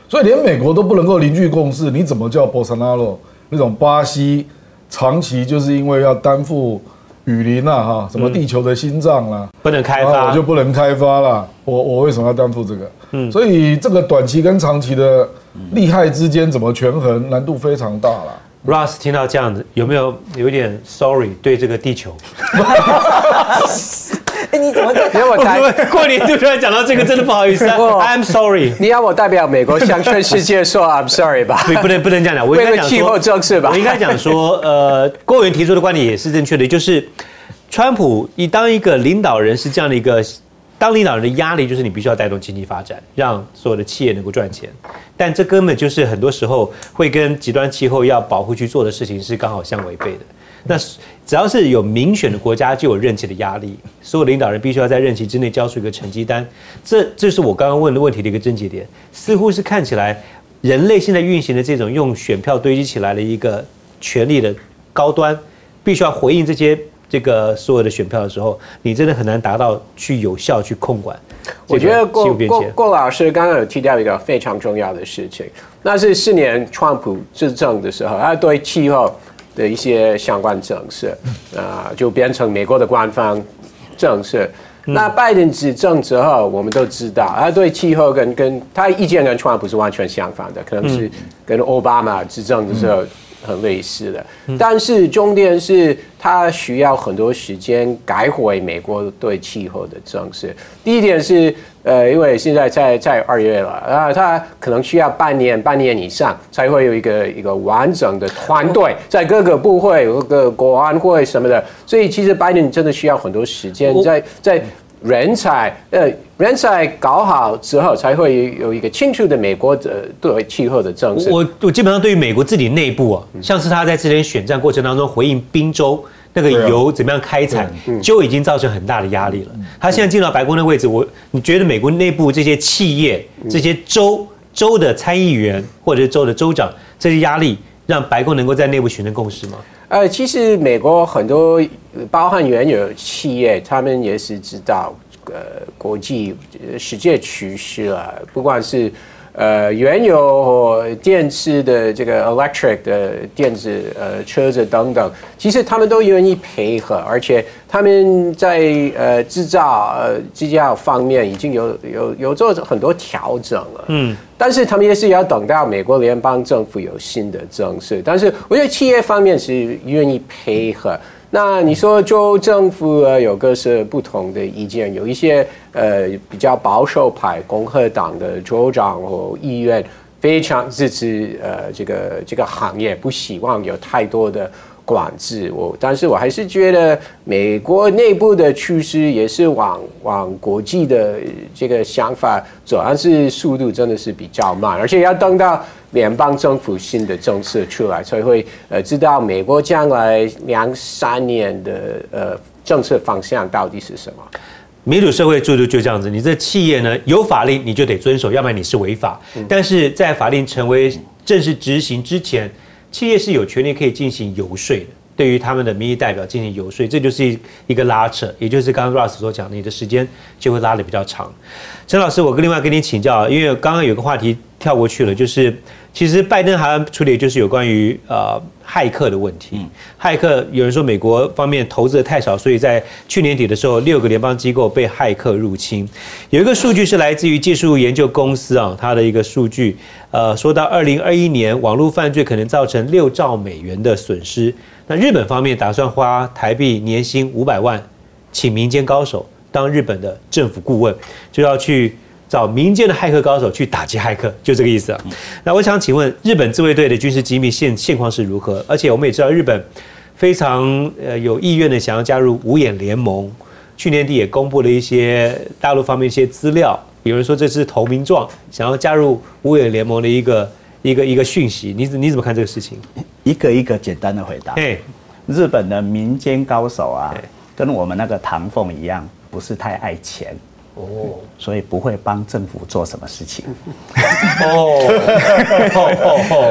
Speaker 3: 所以连美国都不能够凝聚共识，你怎么叫波萨纳罗那种巴西长期就是因为要担负雨林呐哈，什么地球的心脏啦，
Speaker 1: 不能开发，
Speaker 3: 我就不能开发了。我我为什么要担负这个？嗯，所以这个短期跟长期的利害之间怎么权衡，难度非常大了。
Speaker 1: Russ 听到这样子，有没有有点 sorry 对这个地球？[laughs]
Speaker 2: 哎，你怎么在？
Speaker 4: 你要我代
Speaker 1: 过年突然讲到这个，真的不好意思，[laughs] I'm sorry。
Speaker 4: 你要我代表美国向全世界说 [laughs] I'm sorry 吧？
Speaker 1: 不，不能不能这样讲。我应该讲
Speaker 4: 气候政策吧？
Speaker 1: 我应该讲说，呃，郭员提出的观点也是正确的，就是川普一当一个领导人是这样的一个。当领导人的压力就是你必须要带动经济发展，让所有的企业能够赚钱，但这根本就是很多时候会跟极端气候要保护去做的事情是刚好相违背的。那只要是有民选的国家，就有任期的压力，所有领导人必须要在任期之内交出一个成绩单。这这是我刚刚问的问题的一个症结点，似乎是看起来人类现在运行的这种用选票堆积起来的一个权力的高端，必须要回应这些。这个所有的选票的时候，你真的很难达到去有效去控管。
Speaker 4: 我觉得郭郭郭老师刚刚有提到一个非常重要的事情，那是四年川普执政的时候，他对气候的一些相关政策，啊、就变成美国的官方政策。那拜登执政之后，我们都知道，他对气候跟跟他意见跟川普是完全相反的，可能是跟奥巴马执政的时候很类似的。但是重点是它需要很多时间改回美国对气候的政策。第一点是，呃，因为现在在在二月了，啊，它可能需要半年、半年以上才会有一个一个完整的团队，在各个部会、各个国安会什么的，所以其实拜登真的需要很多时间
Speaker 1: 我
Speaker 4: 在在人才呃人才搞好之后，才会有一个清楚的美国的对气候的政策。
Speaker 1: 我我基本上对于美国自己内部啊，像是他在之前选战过程当中回应宾州那个油怎么样开采，就已经造成很大的压力了。他现在进到白宫的位置，我你觉得美国内部这些企业、这些州州的参议员或者是州的州长这些压力，让白宫能够在内部形成共识吗？
Speaker 4: 呃，其实美国很多包含原有企业，他们也是知道呃国际世界趋势啊，不管是呃原有或电池的这个 electric 的电子呃车子等等，其实他们都愿意配合，而且他们在呃制造呃制造方面已经有有有做很多调整了。嗯。但是他们也是要等到美国联邦政府有新的政策。但是我觉得企业方面是愿意配合。那你说州政府呃有各是不同的意见，有一些呃比较保守派共和党的州长和议员非常支持呃这个这个行业，不希望有太多的管制。我但是我还是觉得美国内部的趋势也是往往国际的这个想法走，但是速度真的是比较慢，而且要等到联邦政府新的政策出来，才会呃知道美国将来两三年的呃政策方向到底是什么。
Speaker 1: 民主社会制度就这样子，你这企业呢有法令你就得遵守，要不然你是违法。但是在法令成为正式执行之前，企业是有权利可以进行游说的，对于他们的民意代表进行游说，这就是一一个拉扯，也就是刚刚 Russ 所讲的，你的时间就会拉得比较长。陈老师，我跟另外跟你请教，因为刚刚有个话题跳过去了，就是其实拜登还要处理就是有关于呃骇客的问题。骇客有人说美国方面投资的太少，所以在去年底的时候，六个联邦机构被骇客入侵。有一个数据是来自于技术研究公司啊，它的一个数据，呃，说到二零二一年网络犯罪可能造成六兆美元的损失。那日本方面打算花台币年薪五百万，请民间高手当日本的政府顾问，就要去找民间的骇客高手去打击骇客，就这个意思啊。那我想请问，日本自卫队的军事机密现现况是如何？而且我们也知道，日本非常呃有意愿的想要加入五眼联盟，去年底也公布了一些大陆方面一些资料，有人说这是投名状，想要加入五眼联盟的一个一个一个讯息，你怎你怎么看这个事情？[coughs]
Speaker 5: 一个一个简单的回答。
Speaker 1: 对，
Speaker 5: 日本的民间高手啊
Speaker 1: 对，
Speaker 5: 跟我们那个唐凤一样，不是太爱钱
Speaker 1: 哦
Speaker 5: 所以不会帮政府做什么事情。
Speaker 1: 哦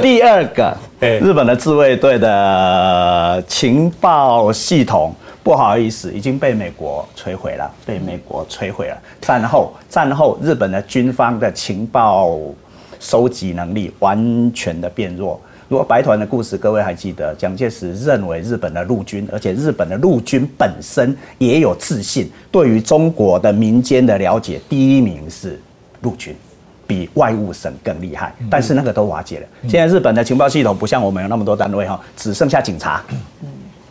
Speaker 5: 第二个
Speaker 1: 哎，
Speaker 5: 日本的自卫队的情报系统，不好意思，已经被美国摧毁了，被美国摧毁了。战后，战后日本的军方的情报收集能力完全的变弱。如果白团的故事，各位还记得，蒋介石认为日本的陆军，而且日本的陆军本身也有自信，对于中国的民间的了解，第一名是陆军。比外务省更厉害，但是那个都瓦解了。现在日本的情报系统不像我们有那么多单位哈，只剩下警察，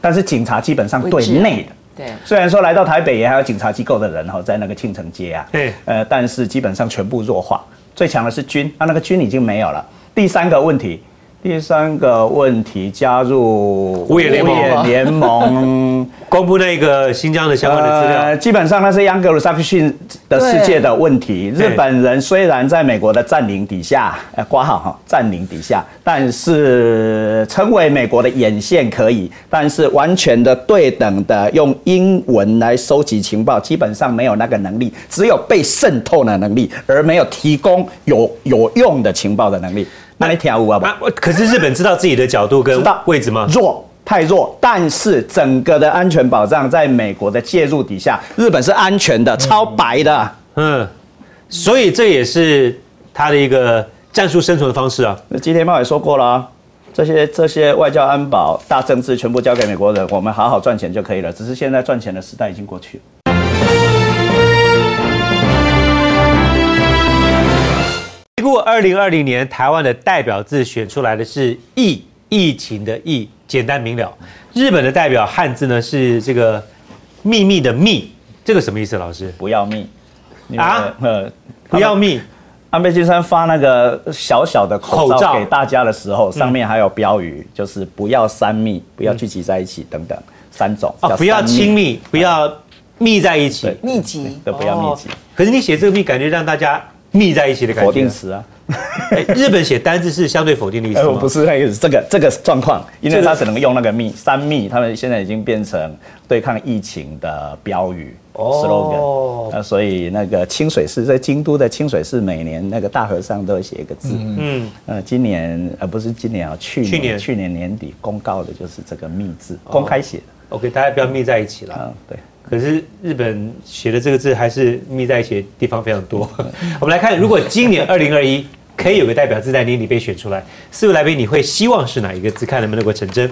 Speaker 5: 但是警察基本上对内的。
Speaker 2: 对
Speaker 5: 虽然说来到台北也还有警察机构的人哈，在那个庆城街啊，
Speaker 1: 对
Speaker 5: 呃，但是基本上全部弱化。最强的是军，啊那那个军已经没有了。第三个问题，第三个问题加入
Speaker 1: 五眼联盟
Speaker 5: 五眼联盟。
Speaker 1: 公布那个新疆的相关的资料。
Speaker 5: 呃，基本上那是央格鲁萨克逊的世界的问题。日本人虽然在美国的占领底下，呃，挂号哈，占领底下，但是成为美国的眼线可以，但是完全的对等的用英文来收集情报，基本上没有那个能力，只有被渗透的能力，而没有提供有有用的情报的能力。那你跳舞啊不？
Speaker 1: 啊，可是日本知道自己的角度跟位置吗？
Speaker 5: 弱。太弱，但是整个的安全保障在美国的介入底下，日本是安全的，超白的。
Speaker 1: 嗯，所以这也是他的一个战术生存的方式啊。
Speaker 5: 那吉田茂也说过了啊，这些这些外交安保大政治全部交给美国人，我们好好赚钱就可以了。只是现在赚钱的时代已经过去了。
Speaker 1: 回顾二零二零年，台湾的代表字选出来的是“疫”，疫情的“疫”，简单明了。日本的代表汉字呢是这个“秘密”的“密”，这个什么意思？老师？
Speaker 5: 不要密。
Speaker 1: 啊？
Speaker 5: 呃，
Speaker 1: 不要密，
Speaker 5: 安倍晋三发那个小小的口
Speaker 1: 口罩。
Speaker 5: 罩给大家的时候，上面还有标语，就是不要三密，不要聚集在一起等等三种
Speaker 1: 哦，不要亲密，不要密在一起，
Speaker 2: 密集。
Speaker 5: 都不要密集。
Speaker 1: 哦，可是你写这个密，感觉让大家密在一起的感觉。
Speaker 5: 否定词啊。[laughs]
Speaker 1: 哎日本写单字是相对否定的意思
Speaker 5: 哎，
Speaker 1: 吗？
Speaker 5: 我不是那个意思，这个这个状况，因为他只能用那个密三密，他们现在已经变成对抗疫情的标语
Speaker 1: 哦
Speaker 5: slogan，那所以那个清水寺在京都的清水寺，每年那个大和尚都会写一个字，
Speaker 1: 嗯，
Speaker 5: 呃，今年呃不是今年啊，去年
Speaker 1: 去年
Speaker 5: 去年年底公告的就是这个密字，公开写的
Speaker 1: ，OK，大家不要密在一起了。
Speaker 5: 嗯，对。
Speaker 1: 可是日本写的这个字还是密在一起的地方非常多。[laughs] 我们来看，如果今年二零二一可以有个代表字在年底被选出来，四位来宾你会希望是哪一个字？看能不能够成真。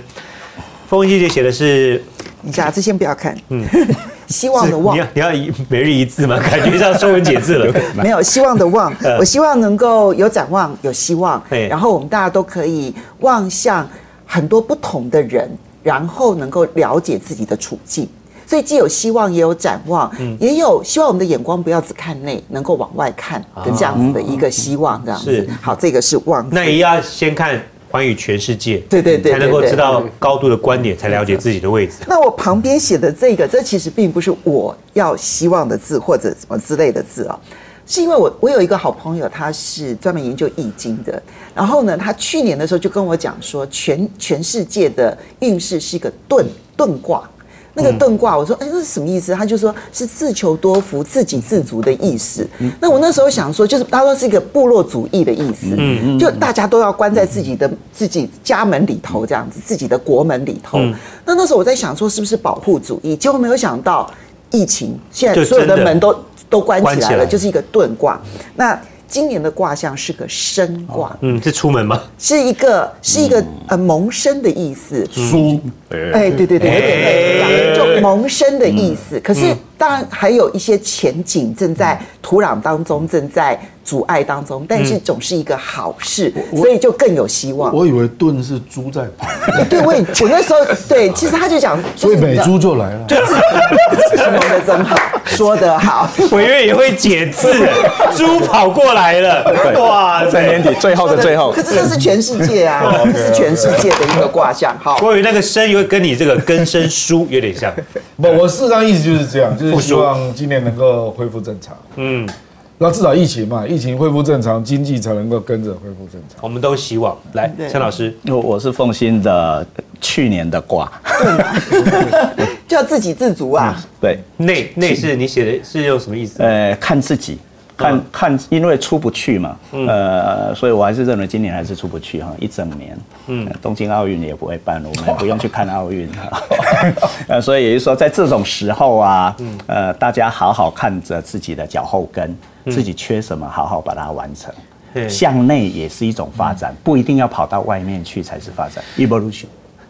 Speaker 1: 风文季姐写的是，
Speaker 2: 你下次先不要看，嗯，[laughs] 希望的望
Speaker 1: 你要你要一每日一字吗？感觉像说文解字了。[laughs]
Speaker 2: 没有希望的望，我希望能够有展望，有希望
Speaker 1: 对，
Speaker 2: 然后我们大家都可以望向很多不同的人，然后能够了解自己的处境。所以既有希望，也有展望，也有希望我们的眼光不要只看内，能够往外看的这样子的一个希望，这样子
Speaker 1: 是。
Speaker 2: 好，这个是望。
Speaker 1: 那也要先看关于全世界，
Speaker 2: 对对对
Speaker 1: 才能够知道高度的观点，才了解自己的位置。
Speaker 2: 那我旁边写的这个，这其实并不是我要希望的字或者什么之类的字啊，是因为我我有一个好朋友，他是专门研究易经的，然后呢，他去年的时候就跟我讲说，全全世界的运势是一个遁遁卦。那个遁卦，我说，哎，那是什么意思？他就说是自求多福、自给自足的意思。那我那时候想说，就是他说是一个部落主义的意思，就大家都要关在自己的自己家门里头，这样子，自己的国门里头。那那时候我在想说，是不是保护主义？结果没有想到，疫情现在所有的门都都关起来了，就是一个遁卦。那今年的卦象是个生卦，
Speaker 1: 嗯，是出门吗？
Speaker 2: 是一个是一个呃萌生的意思。
Speaker 3: 书，
Speaker 2: 哎，对对对，有点类似这样，就萌生的意思。可是当然还有一些前景正在土壤当中，正在阻碍当中，但是总是一个好事，所以就更有希望。
Speaker 3: 我以为盾是猪在跑，[laughs]
Speaker 2: 对，我也我那时候对，其实他就讲，[laughs]
Speaker 3: 所以美猪就来了。
Speaker 2: 形容的真好，[laughs] 说得好。
Speaker 1: 委员也会解字，猪跑过来了，哇
Speaker 5: 在年底最后的最后
Speaker 2: 可，是这是全世界啊，这是全世界的一个卦象。好，
Speaker 1: 我以为那个生又跟你这个根生书有点像，
Speaker 3: 不，我事实上意思就是这样，就是希望今年能够恢复正常。
Speaker 1: 嗯，
Speaker 3: 那至少疫情嘛，疫情恢复正常，经济才能够跟着恢复正常。
Speaker 1: 我们都希望。来，
Speaker 2: 对。
Speaker 1: 陈老师，
Speaker 5: 我我是奉新的去年的卦，[laughs]
Speaker 2: 就要自给自足啊。
Speaker 5: 对，
Speaker 1: 内内是你写的是用什么意思？
Speaker 5: 呃，看自己，看看，因为出不去嘛，呃，所以我还是认为今年还是出不去哈，一整年，嗯，东京奥运也不会办，我们也 [laughs] 不用去看奥运，[laughs] 呃，所以也就是说，在这种时候啊，呃，大家好好看着自己的脚后跟，自己缺什么，好好把它完成。
Speaker 1: 对
Speaker 5: 向内也是一种发展，不一定要跑到外面去才是发展。evolution，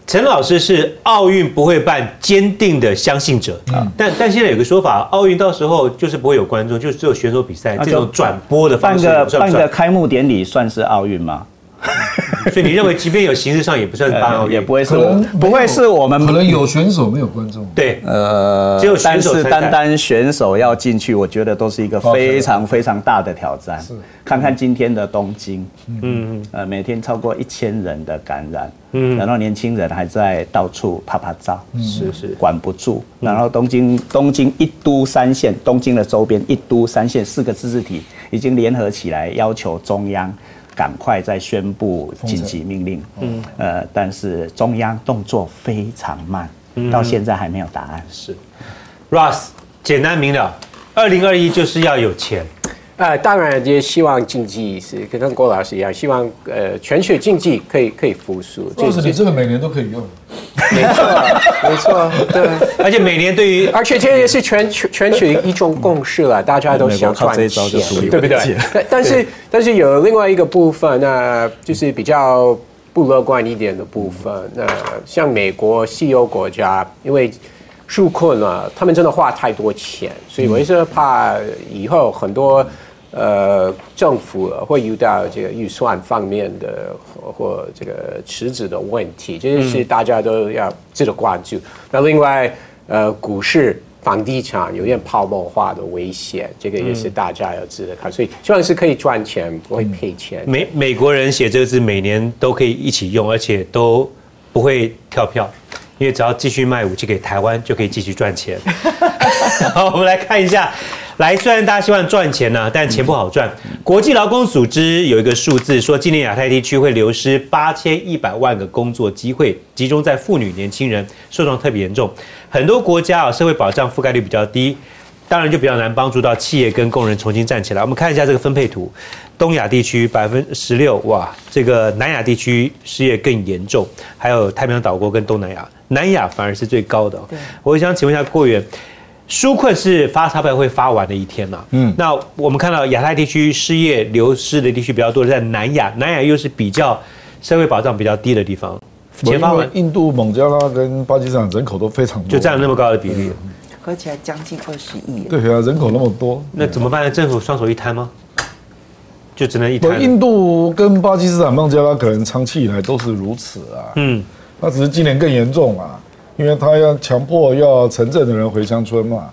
Speaker 1: 陈老师是奥运不会办坚定的相信者，但但现在有个说法，奥运到时候就是不会有观众，就是只有选手比赛，这种转播的方式？
Speaker 5: 办个开幕典礼算是奥运吗？[laughs]
Speaker 1: 所以你认为，即便有形式上也不算办奥
Speaker 5: 呃，
Speaker 1: 运，
Speaker 5: 也不会是不会是我们
Speaker 3: 可能有选手没有观众。
Speaker 1: 对，
Speaker 5: 呃，
Speaker 1: 只有选
Speaker 5: 但是
Speaker 1: 手
Speaker 5: 单单选手要进去，我觉得都是一个非常非常大的挑战。是。看看今天的东京，嗯。呃，每天超过一千人的感染，嗯，然后年轻人还在到处拍拍照，
Speaker 1: 是是。
Speaker 5: 管不住。然后东京东京一都三县，东京的周边一都三县四个自治体已经联合起来要求中央赶快再宣布紧急命令。嗯，呃，但是中央动作非常慢，到现在还没有答案。
Speaker 1: 是。，Russ，简单明了，二零二一就是要有钱，
Speaker 4: 呃，当然也希望经济是跟郭老师一样，希望呃全球经济可以可以复苏。
Speaker 3: 就是你这个每年都可以用。
Speaker 4: 没错，没错，对。[laughs]
Speaker 1: 而且每年对于
Speaker 4: 而且这也是全球全球一种共识了，大家都想赚钱，
Speaker 5: 一
Speaker 4: 对不对？但但是但是有另外一个部分，那就是比较不乐观一点的部分。那像美国西欧国家，因为纾困了，他们真的花太多钱，所以我也是怕以后很多呃政府会遇到这个预算方面的或或这个池子的问题，这是大家都要值得关注。那另外呃股市。房地产有点泡沫化的危险，这个也是大家要值得看。所以希望是可以赚钱，不会赔钱。
Speaker 1: 美美国人写这个字，每年都可以一起用，而且都不会跳票，因为只要继续卖武器给台湾，就可以继续赚钱。[laughs] 好，我们来看一下。来，虽然大家希望赚钱呢，但钱不好赚。国际劳工组织有一个数字说，今年亚太地区会流失八千一百万个工作机会，集中在妇女、年轻人，受创特别严重。很多国家啊，社会保障覆盖率比较低，当然就比较难帮助到企业跟工人重新站起来。我们看一下这个分配图，东亚地区百分十六，哇，这个南亚地区失业更严重，还有太平洋岛国跟东南亚，南亚反而是最高的。我想请问一下郭员。纾困是发钞票会发完的一天嘛？嗯，那我们看到亚太地区失业流失的地区比较多，在南亚，南亚又是比较社会保障比较低的地方。
Speaker 3: 钱发完，印度、孟加拉跟巴基斯坦人口都非常多，
Speaker 1: 就占了那么高的比例，
Speaker 2: 合起来将近二十亿。
Speaker 3: 对啊，人口那么多，
Speaker 1: 那怎么办呢？政府双手一摊吗？就只能一摊。
Speaker 3: 印度跟巴基斯坦、孟加拉可能长期以来都是如此啊。嗯，那只是今年更严重啊。因为他要强迫要城镇的人回乡村嘛，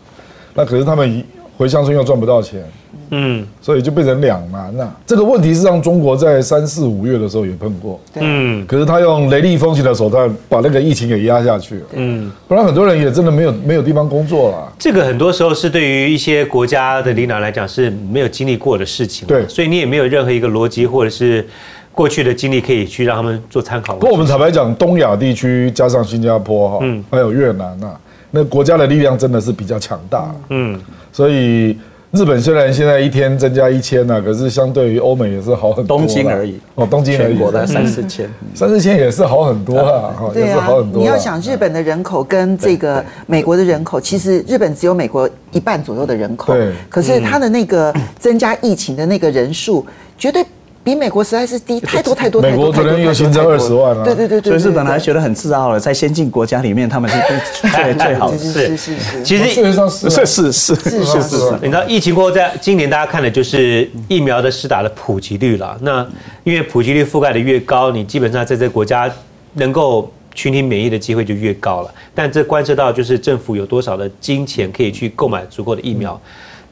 Speaker 3: 那可是他们回乡村又赚不到钱，嗯，所以就变成两难了。这个问题是让中国在三四五月的时候也碰过，嗯，可是他用雷厉风行的手段把那个疫情给压下去了，嗯，不然很多人也真的没有没有地方工作了。
Speaker 1: 这个很多时候是对于一些国家的领导来讲是没有经历过的事情，
Speaker 3: 对，
Speaker 1: 所以你也没有任何一个逻辑或者是。过去的经历可以去让他们做参考。
Speaker 3: 不过我们坦白讲，东亚地区加上新加坡哈，嗯，还有越南呐，那国家的力量真的是比较强大。嗯，所以日本虽然现在一天增加一千呐，可是相对于欧美也是好很多。
Speaker 5: 东京而已
Speaker 3: 哦，东京而已，
Speaker 5: 国的三四千，
Speaker 3: 三四千也是好很多啊，也是好很多。
Speaker 2: 你要想日本的人口跟这个美国的人口，其实日本只有美国一半左右的人口，
Speaker 3: 对，
Speaker 2: 可是它的那个增加疫情的那个人数绝对。比美国实在是低太多 [laughs] 太多。
Speaker 3: 美国昨天又新增二十万了。
Speaker 2: 对对对
Speaker 5: 对。所以日本来觉得很自傲了，在先进国家里面，他们是最最好的。
Speaker 2: 是 [laughs] 是是。
Speaker 1: 其实
Speaker 3: 事实上是
Speaker 5: 是是是
Speaker 2: 是是。
Speaker 1: 你知道疫情过后，在今年大家看的就是疫苗的施打的普及率了。那因为普及率覆盖的越高，你基本上在这个国家能够群体免疫的机会就越高了。但这关涉到就是政府有多少的金钱可以去购买足够的疫苗。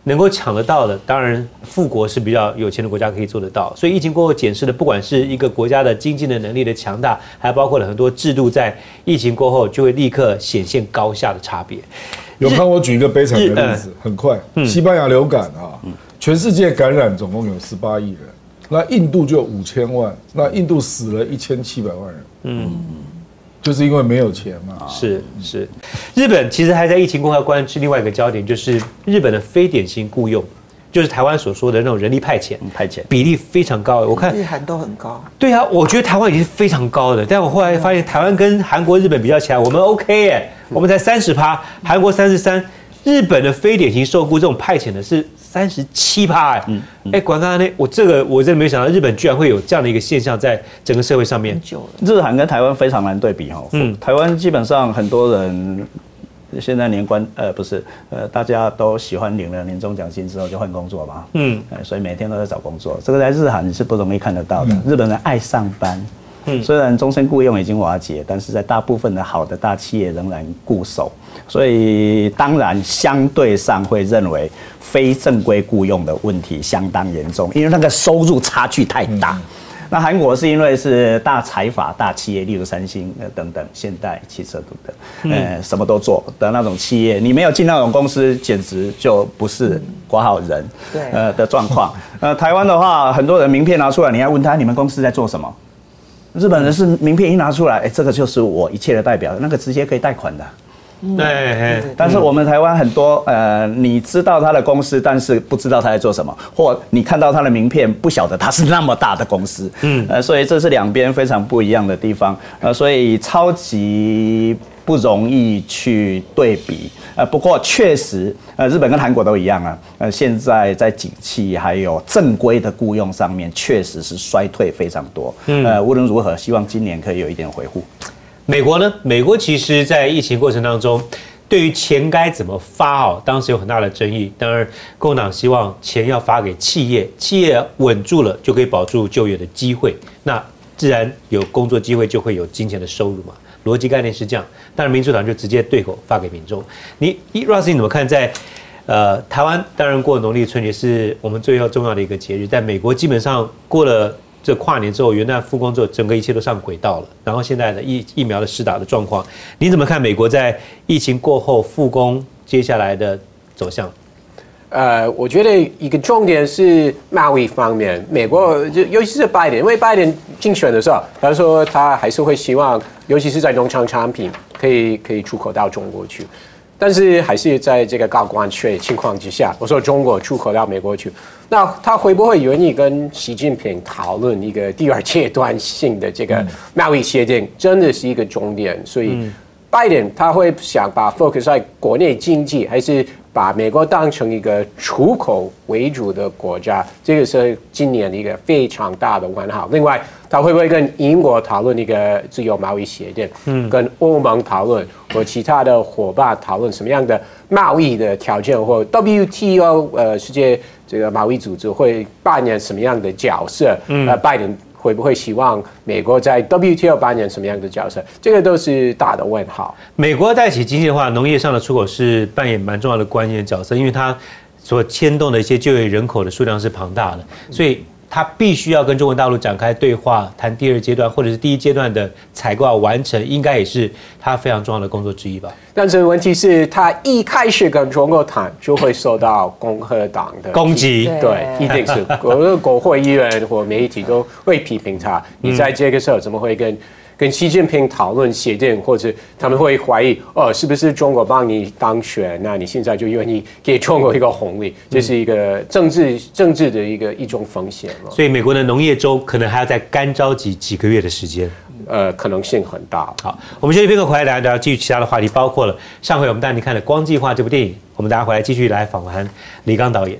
Speaker 1: 能够抢得到的，当然富国是比较有钱的国家可以做得到。所以疫情过后检视的，不管是一个国家的经济的能力的强大，还包括了很多制度，在疫情过后就会立刻显现高下的差别。
Speaker 3: 有看我举一个悲惨的例子，很快，西班牙流感啊，全世界感染总共有十八亿人，那印度就五千万，那印度死了一千七百万人。嗯。就是因为没有钱嘛。
Speaker 1: 是是，日本其实还在疫情过后关注另外一个焦点，就是日本的非典型雇佣，就是台湾所说的那种人力派遣，
Speaker 5: 派遣
Speaker 1: 比例非常高。我看
Speaker 2: 日韩都很高。
Speaker 1: 对啊，我觉得台湾已经是非常高的，但我后来发现台湾跟韩国、日本比较起来，我们 OK 耶，我们才三十趴，韩国三十三，日本的非典型受雇这种派遣的是。三十七趴哎，哎，管刚刚那我这个我真的没想到，日本居然会有这样的一个现象在整个社会上面。
Speaker 5: 日韩跟台湾非常难对比哈。嗯，台湾基本上很多人现在年关呃不是呃大家都喜欢领了年终奖金之后就换工作嘛。嗯，所以每天都在找工作，这个在日韩是不容易看得到的。日本人爱上班。虽然终身雇佣已经瓦解，但是在大部分的好的大企业仍然固守，所以当然相对上会认为非正规雇佣的问题相当严重，因为那个收入差距太大。那韩国是因为是大财阀、大企业，例如三星呃等等、现代汽车等等，呃什么都做的那种企业，你没有进那种公司，简直就不是国好人。
Speaker 2: 对，
Speaker 5: 呃的状况。呃，台湾的话，很多人名片拿出来，你要问他你们公司在做什么？日本人是名片一拿出来，哎，这个就是我一切的代表，那个直接可以贷款的。
Speaker 1: 对，
Speaker 5: 但是我们台湾很多，呃，你知道他的公司，但是不知道他在做什么，或你看到他的名片，不晓得他是那么大的公司。嗯，呃，所以这是两边非常不一样的地方。呃，所以超级。不容易去对比。呃，不过确实，呃，日本跟韩国都一样啊。呃，现在在景气还有正规的雇佣上面，确实是衰退非常多。嗯，呃，无论如何，希望今年可以有一点回复。
Speaker 1: 美国呢？美国其实在疫情过程当中，对于钱该怎么发哦，当时有很大的争议。当然，共党希望钱要发给企业，企业稳住了就可以保住就业的机会。那自然有工作机会，就会有金钱的收入嘛。逻辑概念是这样。当然，民主党就直接对口发给民众。你，Ross，你怎么看？在呃台湾，当然过农历春节是我们最要重要的一个节日。在美国，基本上过了这跨年之后，元旦复工之后，整个一切都上轨道了。然后现在的疫疫苗的施打的状况，你怎么看？美国在疫情过后复工接下来的走向？
Speaker 4: 呃，我觉得一个重点是贸易方面，美国就尤其是拜登，因为拜登竞选的时候，他说他还是会希望，尤其是在农场产品可以可以出口到中国去，但是还是在这个高关税情况之下，我说中国出口到美国去，那他会不会愿意跟习近平讨论一个第二阶段性的这个贸易协定，真的是一个重点，所以拜登他会想把 focus 在国内经济还是？把美国当成一个出口为主的国家，这个是今年的一个非常大的问号。另外，他会不会跟英国讨论一个自由贸易协定？嗯，跟欧盟讨论或其他的伙伴讨论什么样的贸易的条件？或 WTO 呃世界这个贸易组织会扮演什么样的角色？嗯，呃，拜登。会不会希望美国在 WTO 扮演什么样的角色？这个都是大的问号。
Speaker 1: 美国带起经济的话，农业上的出口是扮演蛮重要的关键角色，因为它所牵动的一些就业人口的数量是庞大的，所以。他必须要跟中国大陆展开对话，谈第二阶段或者是第一阶段的采购完成，应该也是他非常重要的工作之一吧。
Speaker 4: 但是问题是，他一开始跟中国谈，就会受到共和党的
Speaker 1: 攻击，
Speaker 4: 对，一定是 [laughs] 国国会议员或媒体都会批评他。你在这个时候怎么会跟？跟习近平讨论协定，或者他们会怀疑哦，是不是中国帮你当选？那你现在就愿意给中国一个红利？这是一个政治政治的一个一种风险了。
Speaker 1: 所以美国的农业州可能还要再干着急几个月的时间，
Speaker 4: 呃，可能性很大。
Speaker 1: 好，我们休息片刻回来聊一聊，继续其他的话题，包括了上回我们带你看的《光计划》这部电影，我们大家回来继续来访谈李刚导演。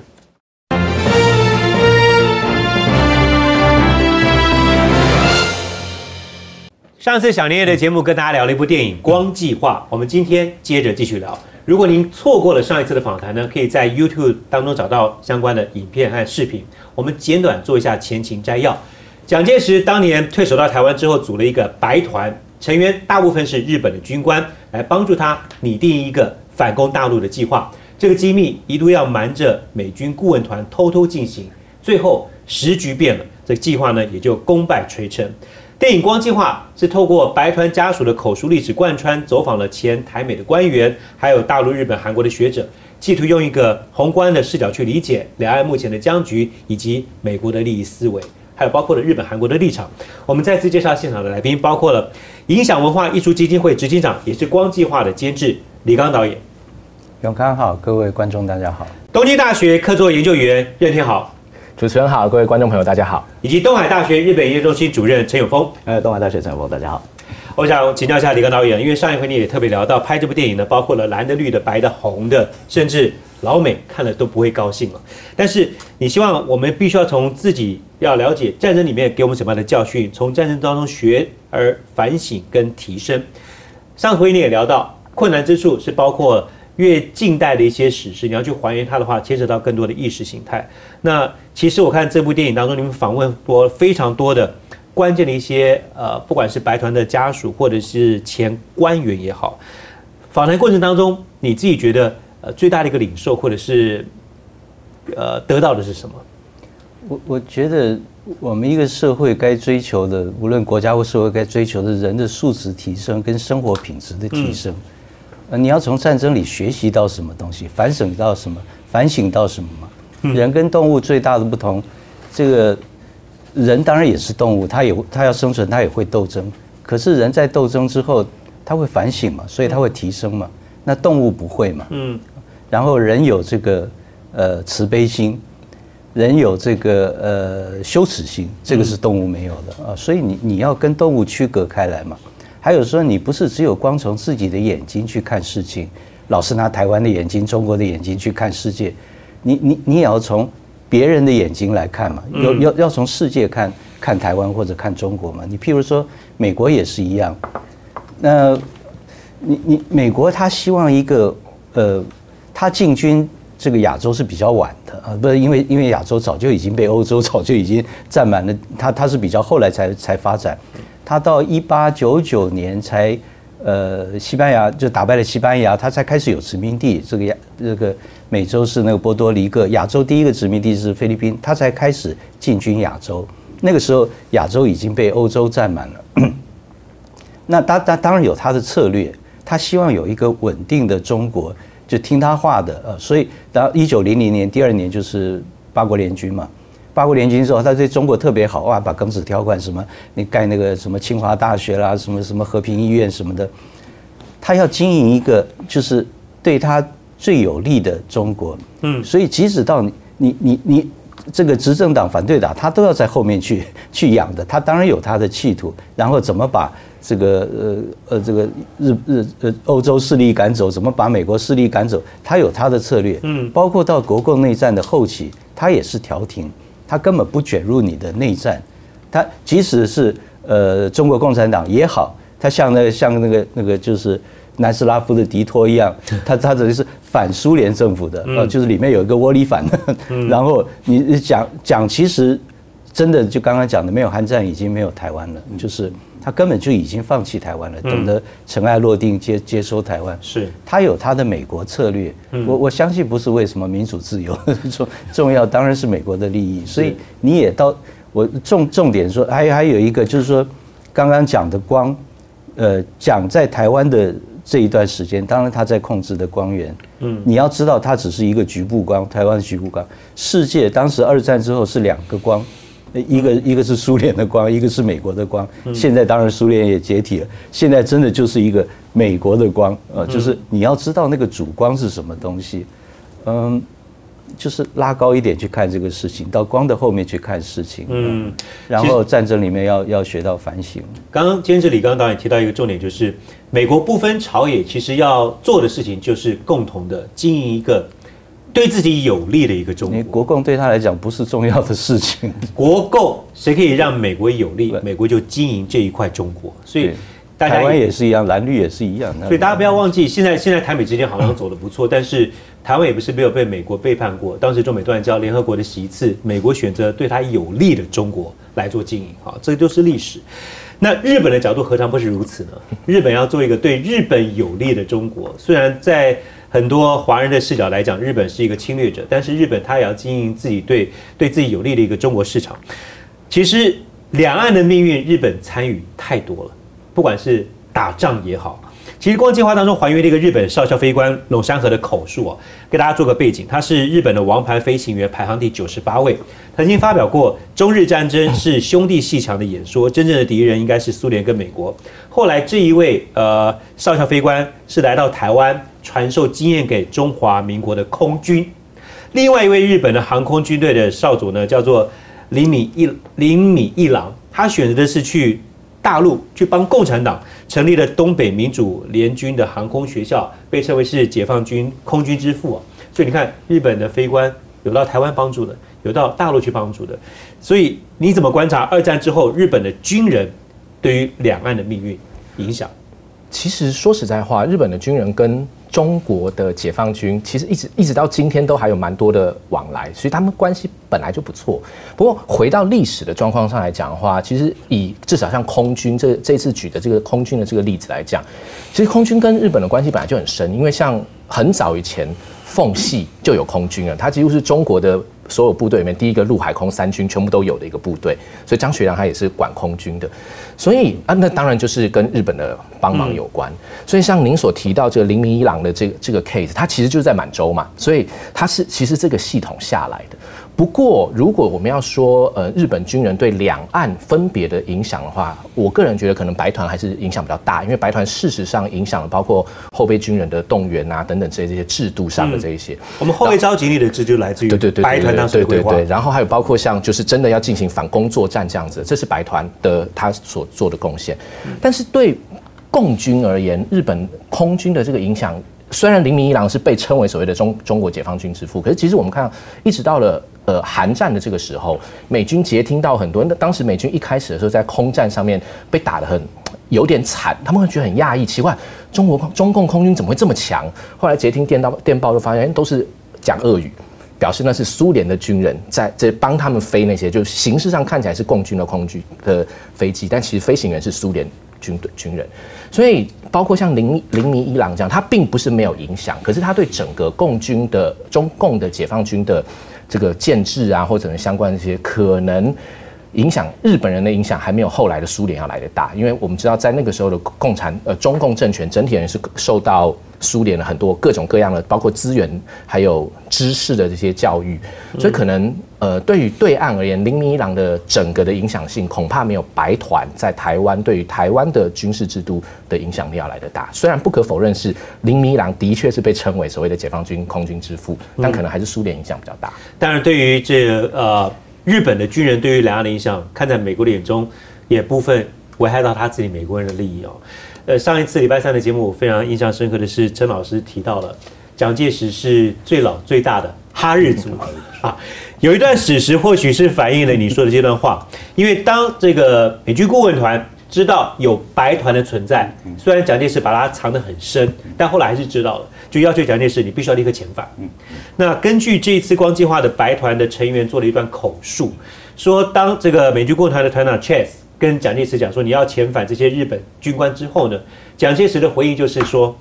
Speaker 1: 上次小年夜的节目跟大家聊了一部电影《光计划》，我们今天接着继续聊。如果您错过了上一次的访谈呢，可以在 YouTube 当中找到相关的影片和视频。我们简短做一下前情摘要。蒋介石当年退守到台湾之后，组了一个白团，成员大部分是日本的军官，来帮助他拟定一个反攻大陆的计划。这个机密一度要瞒着美军顾问团偷偷进行，最后时局变了，这个计划呢也就功败垂成。电影《光计划》是透过白团家属的口述历史贯穿，走访了前台美的官员，还有大陆、日本、韩国的学者，企图用一个宏观的视角去理解两岸目前的僵局以及美国的利益思维，还有包括了日本、韩国的立场。我们再次介绍现场的来宾，包括了影响文化艺术基金会执行长，也是《光计划》的监制李刚导演。
Speaker 6: 永康好，各位观众大家好。
Speaker 1: 东京大学客座研究员任天豪。
Speaker 6: 主持人好，各位观众朋友大家好，
Speaker 1: 以及东海大学日本研究中心主任陈永峰。
Speaker 5: 呃，东海大学陈永峰，大家好。
Speaker 1: 我想请教一下李刚导演，因为上一回你也特别聊到拍这部电影呢，包括了蓝的、绿的、白的、红的，甚至老美看了都不会高兴了。但是你希望我们必须要从自己要了解战争里面给我们什么样的教训，从战争当中学而反省跟提升。上回你也聊到困难之处是包括。越近代的一些史实，你要去还原它的话，牵扯到更多的意识形态。那其实我看这部电影当中，你们访问过非常多的关键的一些呃，不管是白团的家属，或者是前官员也好，访谈过程当中，你自己觉得呃最大的一个领受，或者是呃得到的是什么？
Speaker 6: 我我觉得我们一个社会该追求的，无论国家或社会该追求的人的素质提升跟生活品质的提升。呃，你要从战争里学习到什么东西？反省到什么？反省到什么嘛？人跟动物最大的不同，这个人当然也是动物，他也他要生存，他也会斗争。可是人在斗争之后，他会反省嘛？所以他会提升嘛？那动物不会嘛？嗯。然后人有这个呃慈悲心，人有这个呃羞耻心，这个是动物没有的啊。所以你你要跟动物区隔开来嘛？还有说你不是只有光从自己的眼睛去看事情，老是拿台湾的眼睛、中国的眼睛去看世界，你你你也要从别人的眼睛来看嘛，要要要从世界看看台湾或者看中国嘛。你譬如说美国也是一样，那你你美国他希望一个呃，他进军这个亚洲是比较晚的啊，不是因为因为亚洲早就已经被欧洲早就已经占满了，他他是比较后来才才发展，他到一八九九年才呃西班牙就打败了西班牙，他才开始有殖民地，这个亚这个美洲是那个波多黎各，亚洲第一个殖民地是菲律宾，他才开始进军亚洲，那个时候亚洲已经被欧洲占满了。那当当当然有他的策略，他希望有一个稳定的中国，就听他话的，呃，所以当一九零零年第二年就是八国联军嘛，八国联军之后，他对中国特别好，哇，把庚子条款什么，你盖那个什么清华大学啦，什么什么和平医院什么的，他要经营一个就是对他最有利的中国，嗯，所以即使到你你你你这个执政党、反对党，他都要在后面去 [laughs] 去养的，他当然有他的企图，然后怎么把这个呃呃这个日日呃欧洲势力赶走，怎么把美国势力赶走，他有他的策略，嗯，包括到国共内战的后期，他也是调停，他根本不卷入你的内战，他即使是呃中国共产党也好，他像那个像那个那个就是南斯拉夫的迪托一样，[laughs] 他他等于是反苏联政府的，呃，就是里面有一个窝里反的，[laughs] 然后你讲讲其实真的就刚刚讲的，没有韩战已经没有台湾了，就是他根本就已经放弃台湾了，懂得尘埃落定接接收台湾，
Speaker 1: 是。
Speaker 6: 他有他的美国策略，我我相信不是为什么民主自由 [laughs] 重重要，当然是美国的利益，所以你也到我重重点说，还还有一个就是说，刚刚讲的光，呃，讲在台湾的这一段时间，当然他在控制的光源，嗯，你要知道它只是一个局部光，台湾局部光，世界当时二战之后是两个光。一个一个是苏联的光，一个是美国的光。现在当然苏联也解体了，现在真的就是一个美国的光，呃，就是你要知道那个主光是什么东西，嗯，就是拉高一点去看这个事情，到光的后面去看事情，嗯，然后战争里面要要学到反省。
Speaker 1: 刚刚监制李刚导演提到一个重点，就是美国不分朝野，其实要做的事情就是共同的经营一个对自己有利的一个中国。
Speaker 6: 国共对他来讲不是重要的事情，[laughs]
Speaker 1: 国共谁可以让美国有利，美国就经营这一块中国。所以大家
Speaker 6: 台湾也是一样，蓝绿也是一样。
Speaker 1: 所以大家不要忘记，现在现在台美之间好像走得不错，[laughs] 但是台湾也不是没有被美国背叛过。当时中美断交，联合国的席次，美国选择对他有利的中国来做经营，好，这就是历史。那日本的角度何尝不是如此呢？日本要做一个对日本有利的中国，虽然在很多华人的视角来讲，日本是一个侵略者，但是日本它也要经营自己对对自己有利的一个中国市场。其实两岸的命运，日本参与太多了，不管是打仗也好。其实光计划当中还原了一个日本少校飞官陇山河的口述啊，给大家做个背景，他是日本的王牌飞行员，排行第九十八位，曾经发表过中日战争是兄弟戏强的演说，真正的敌人应该是苏联跟美国。后来这一位呃少校飞官是来到台湾传授经验给中华民国的空军，另外一位日本的航空军队的少佐呢，叫做林米一林米一郎，他选择的是去大陆去帮共产党成立了东北民主联军的航空学校，被称为是解放军空军之父啊。所以你看，日本的飞官有到台湾帮助的，有到大陆去帮助的。所以你怎么观察二战之后日本的军人对于两岸的命运影响？
Speaker 7: 其实说实在话，日本的军人跟中国的解放军其实一直一直到今天都还有蛮多的往来，所以他们关系本来就不错。不过回到历史的状况上来讲的话，其实以至少像空军这这次举的这个空军的这个例子来讲，其实空军跟日本的关系本来就很深，因为像很早以前缝隙就有空军了，它几乎是中国的所有部队里面第一个陆海空三军全部都有的一个部队，所以张学良他也是管空军的，所以啊，那当然就是跟日本的帮忙有关。所以像您所提到这个林明一郎的这个这个 case，他其实就是在满洲嘛，所以他是其实这个系统下来的。不过，如果我们要说呃日本军人对两岸分别的影响的话，我个人觉得可能白团还是影响比较大，因为白团事实上影响了包括后备军人的动员啊等等这些这些制度上的这一些。
Speaker 1: 我们后备召集力的制就来自于
Speaker 7: 对对对，
Speaker 1: 白团当时的规划
Speaker 7: 对对对，然后还有包括像就是真的要进行反攻作战这样子，这是白团的他所做的贡献。但是对共军而言，日本空军的这个影响，虽然林明一郎是被称为所谓的中中国解放军之父，可是其实我们看到，一直到了呃韩战的这个时候，美军截听到很多，那当时美军一开始的时候在空战上面被打得很有点惨，他们会觉得很讶异，奇怪，中国中共空军怎么会这么强？后来截听电到电报就发现都是讲俄语。表示那是苏联的军人在在帮他们飞那些，就形式上看起来是共军的空军的飞机，但其实飞行员是苏联军队军人。所以包括像林林尼伊朗这样，他并不是没有影响，可是他对整个共军的中共的解放军的这个建制啊，或者相关这些可能影响日本人的影响，还没有后来的苏联要来的大。因为我们知道，在那个时候的共产呃中共政权整体人是受到。苏联的很多各种各样的，包括资源还有知识的这些教育，所以可能呃，对于对岸而言，林明一郎的整个的影响性恐怕没有白团在台湾对于台湾的军事制度的影响力要来的大。虽然不可否认是林明一郎的确是被称为所谓的解放军空军之父，但可能还是苏联影响比较大。
Speaker 1: 但是，对于这个呃日本的军人对于两岸的影响，看在美国的眼中，也部分危害到他自己美国人的利益哦。呃，上一次礼拜三的节目，我非常印象深刻的是，陈老师提到了蒋介石是最老最大的哈日族 [laughs] 啊。有一段史实，或许是反映了你说的这段话。[laughs] 因为当这个美军顾问团知道有白团的存在，虽然蒋介石把它藏得很深，但后来还是知道了，就要求蒋介石你必须要立刻遣返。嗯那根据这一次光计划的白团的成员做了一段口述，说当这个美军顾问团的团长 Chess。跟蒋介石讲说你要遣返这些日本军官之后呢，蒋介石的回应就是说，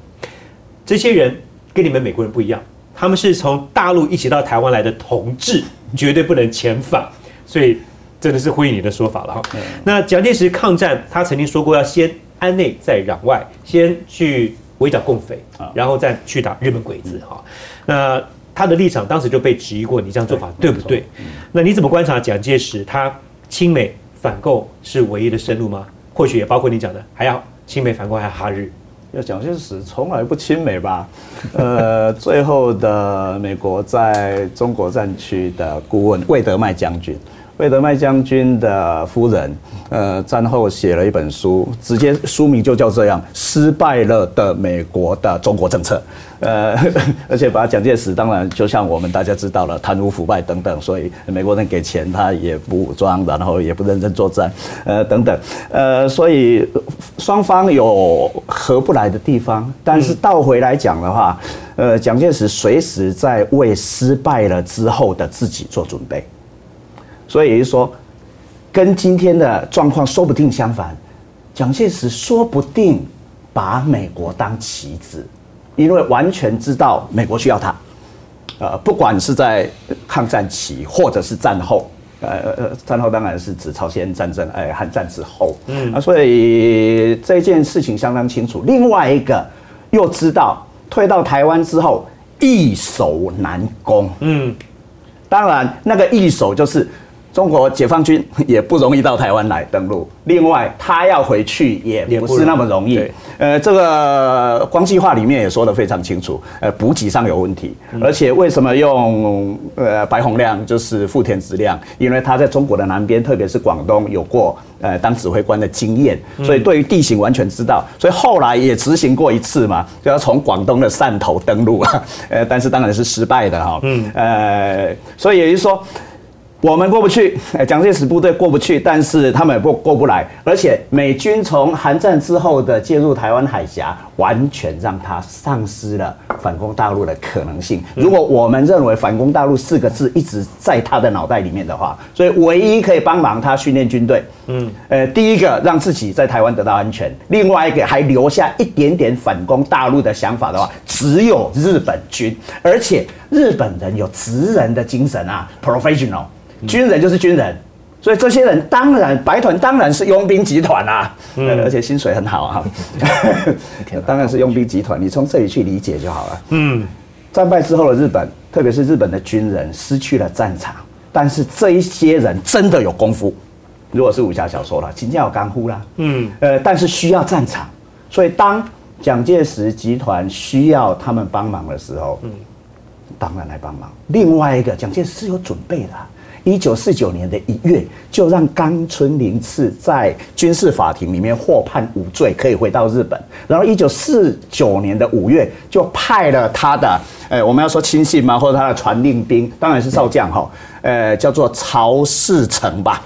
Speaker 1: 这些人跟你们美国人不一样，他们是从大陆一起到台湾来的同志，绝对不能遣返。所以真的是呼应你的说法了哈。那蒋介石抗战，他曾经说过要先安内再攘外，先去围剿共匪，然后再去打日本鬼子哈。那他的立场当时就被质疑过，你这样做法对不对？那你怎么观察蒋介石他亲美？反共是唯一的生路吗？或许也包括你讲的，还要亲美反共，还要哈日。
Speaker 5: 要蒋介石从来不亲美吧？[laughs] 呃，最后的美国在中国战区的顾问魏德迈将军。魏德迈将军的夫人，呃，战后写了一本书，直接书名就叫这样：失败了的美国的中国政策。呃，[laughs] 而且把蒋介石，当然就像我们大家知道了，贪污腐败等等，所以美国人给钱他也不武装，然后也不认真作战，呃，等等，呃，所以双方有合不来的地方。但是倒回来讲的话，呃，蒋介石随时在为失败了之后的自己做准备。所以也就是说，跟今天的状况说不定相反，蒋介石说不定把美国当棋子，因为完全知道美国需要他，呃，不管是在抗战期或者是战后，呃呃，战后当然是指朝鲜战争，哎，韩战之后，嗯，啊，所以这件事情相当清楚。另外一个又知道退到台湾之后易守难攻，嗯，当然那个易守就是。中国解放军也不容易到台湾来登陆，另外他要回去也不是那么容易。呃，这个光计划里面也说得非常清楚，呃，补给上有问题，而且为什么用呃白洪亮就是富田直亮？因为他在中国的南边，特别是广东有过呃当指挥官的经验，所以对于地形完全知道，所以后来也执行过一次嘛，就要从广东的汕头登陆啊，[laughs] 呃，但是当然是失败的哈。嗯，呃，所以也就是说。我们过不去，蒋介石部队过不去，但是他们也过过不来，而且美军从韩战之后的介入台湾海峡，完全让他丧失了反攻大陆的可能性。如果我们认为反攻大陆四个字一直在他的脑袋里面的话，所以唯一可以帮忙他训练军队，嗯，呃，第一个让自己在台湾得到安全，另外一个还留下一点点反攻大陆的想法的话，只有日本军，而且日本人有职人的精神啊，professional。军人就是军人，所以这些人当然白团当然是佣兵集团啊，而且薪水很好啊，[laughs] 当然是佣兵集团。你从这里去理解就好了。嗯，战败之后的日本，特别是日本的军人失去了战场，但是这一些人真的有功夫。如果是武侠小说了，秦将有干呼啦。嗯，呃，但是需要战场，所以当蒋介石集团需要他们帮忙的时候，嗯，当然来帮忙。另外一个，蒋介石是有准备的。一九四九年的一月，就让冈村宁次在军事法庭里面获判无罪，可以回到日本。然后一九四九年的五月，就派了他的，呃，我们要说亲信嘛？或者他的传令兵，当然是少将哈，呃，叫做曹世成吧，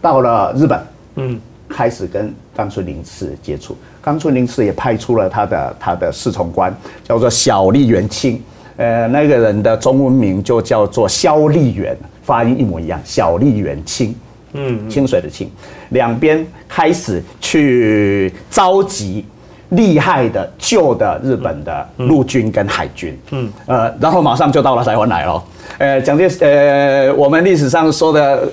Speaker 5: 到了日本，嗯，开始跟冈村宁次接触。冈村宁次也派出了他的他的侍从官，叫做小笠原清。呃，那个人的中文名就叫做萧丽媛，发音一模一样，小笠原清，嗯，清水的清，两边开始去召集厉害的旧的日本的陆军跟海军，嗯，呃，然后马上就到了台湾来了。呃，蒋介石，呃，我们历史上说的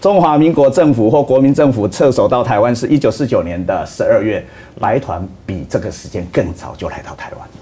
Speaker 5: 中华民国政府或国民政府撤守到台湾是一九四九年的十二月，白团比这个时间更早就来到台湾。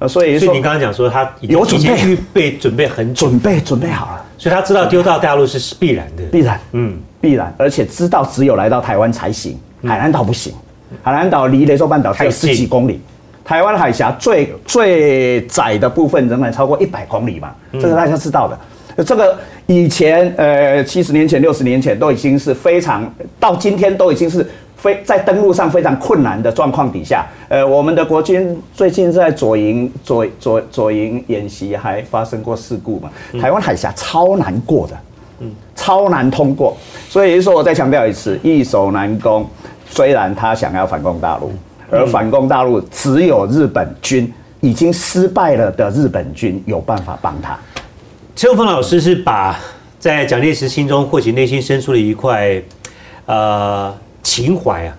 Speaker 5: 呃，所以
Speaker 1: 所以你刚刚讲说他
Speaker 5: 有准备
Speaker 1: 预备准备很久，
Speaker 5: 准备准备好了，
Speaker 1: 所以他知道丢到大陆是必然的，
Speaker 5: 必然，嗯，必然，而且知道只有来到台湾才行，海南岛不行，海南岛离雷州半岛才有十几公里，台湾海峡最最窄的部分仍然超过一百公里嘛，这个大家知道的，这个以前呃七十年前六十年前都已经是非常，到今天都已经是。非在登陆上非常困难的状况底下，呃，我们的国军最近在左营左左左营演习还发生过事故嘛？台湾海峡超难过的，嗯，超难通过。所以说，我再强调一次，易守难攻。虽然他想要反攻大陆，而反攻大陆只有日本军已经失败了的日本军有办法帮他。
Speaker 1: 陈永峰老师是把在蒋介石心中或许内心深处的一块，呃。情怀啊，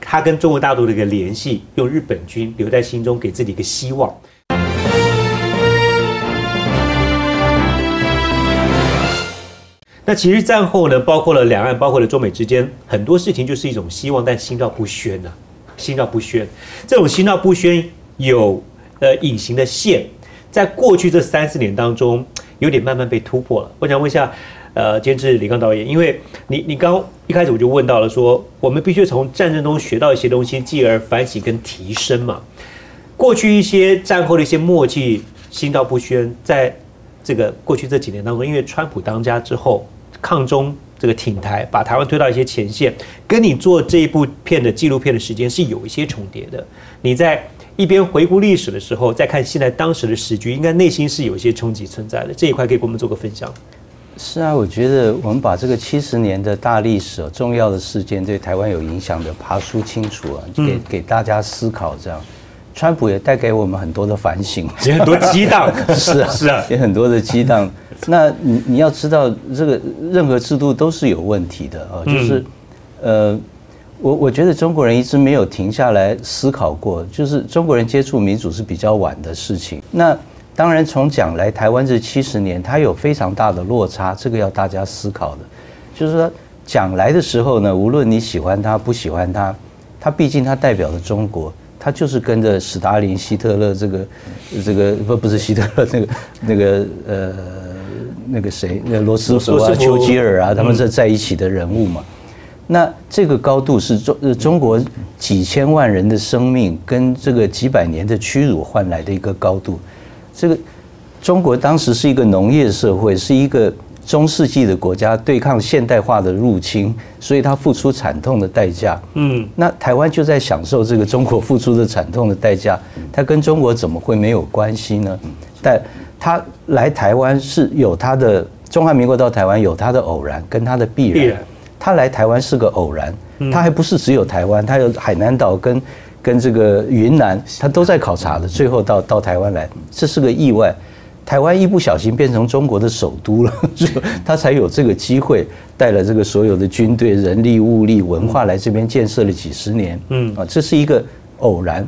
Speaker 1: 他跟中国大陆的一个联系，用日本军留在心中，给自己一个希望。那其实战后呢，包括了两岸，包括了中美之间很多事情，就是一种希望，但心照不宣呐，心照不宣。这种心照不宣有呃隐形的线，在过去这三四年当中，有点慢慢被突破了。我想问一下。呃，监制李刚导演，因为你你刚一开始我就问到了，说我们必须从战争中学到一些东西，继而反省跟提升嘛。过去一些战后的一些默契，心照不宣，在这个过去这几年当中，因为川普当家之后，抗中这个挺台，把台湾推到一些前线，跟你做这一部片的纪录片的时间是有一些重叠的。你在一边回顾历史的时候，再看现在当时的时局，应该内心是有一些冲击存在的。这一块可以给我们做个分享。
Speaker 6: 是啊，我觉得我们把这个七十年的大历史、重要的事件对台湾有影响的爬梳清楚啊，给给大家思考。这样，川普也带给我们很多的反省，
Speaker 1: 也 [laughs] 很多激荡。[laughs]
Speaker 6: 是啊，[laughs] 是啊，也很多的激荡。那你你要知道，这个任何制度都是有问题的啊。就是，呃，我我觉得中国人一直没有停下来思考过，就是中国人接触民主是比较晚的事情。那当然，从讲来台湾这七十年，他有非常大的落差，这个要大家思考的。就是说，讲来的时候呢，无论你喜欢他不喜欢他，他毕竟他代表了中国，他就是跟着史达林、希特勒这个这个不不是希特勒那个那个呃那个谁，那罗斯福啊、丘吉尔啊，他们是在一起的人物嘛。那这个高度是中中国几千万人的生命跟这个几百年的屈辱换来的一个高度。这个中国当时是一个农业社会，是一个中世纪的国家，对抗现代化的入侵，所以它付出惨痛的代价。嗯，那台湾就在享受这个中国付出的惨痛的代价，它跟中国怎么会没有关系呢？但他来台湾是有他的中华民国到台湾有他的偶然跟他的必然。他来台湾是个偶然，他还不是只有台湾，他有海南岛跟。跟这个云南，他都在考察的，最后到到台湾来，这是个意外。台湾一不小心变成中国的首都了，[laughs] 他才有这个机会带了这个所有的军队、人力、物力、文化来这边建设了几十年。嗯啊，这是一个偶然。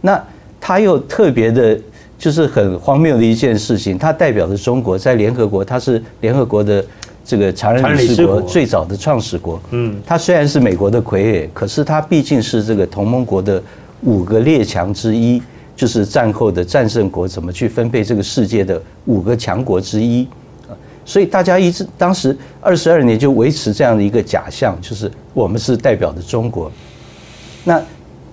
Speaker 6: 那他又特别的，就是很荒谬的一件事情，他代表着中国在联合国，他是联合国的。这个常任理事国。最早的创始国，嗯，它虽然是美国的傀儡，可是它毕竟是这个同盟国的五个列强之一，就是战后的战胜国怎么去分配这个世界的五个强国之一。啊，所以大家一直当时二十二年就维持这样的一个假象，就是我们是代表的中国。那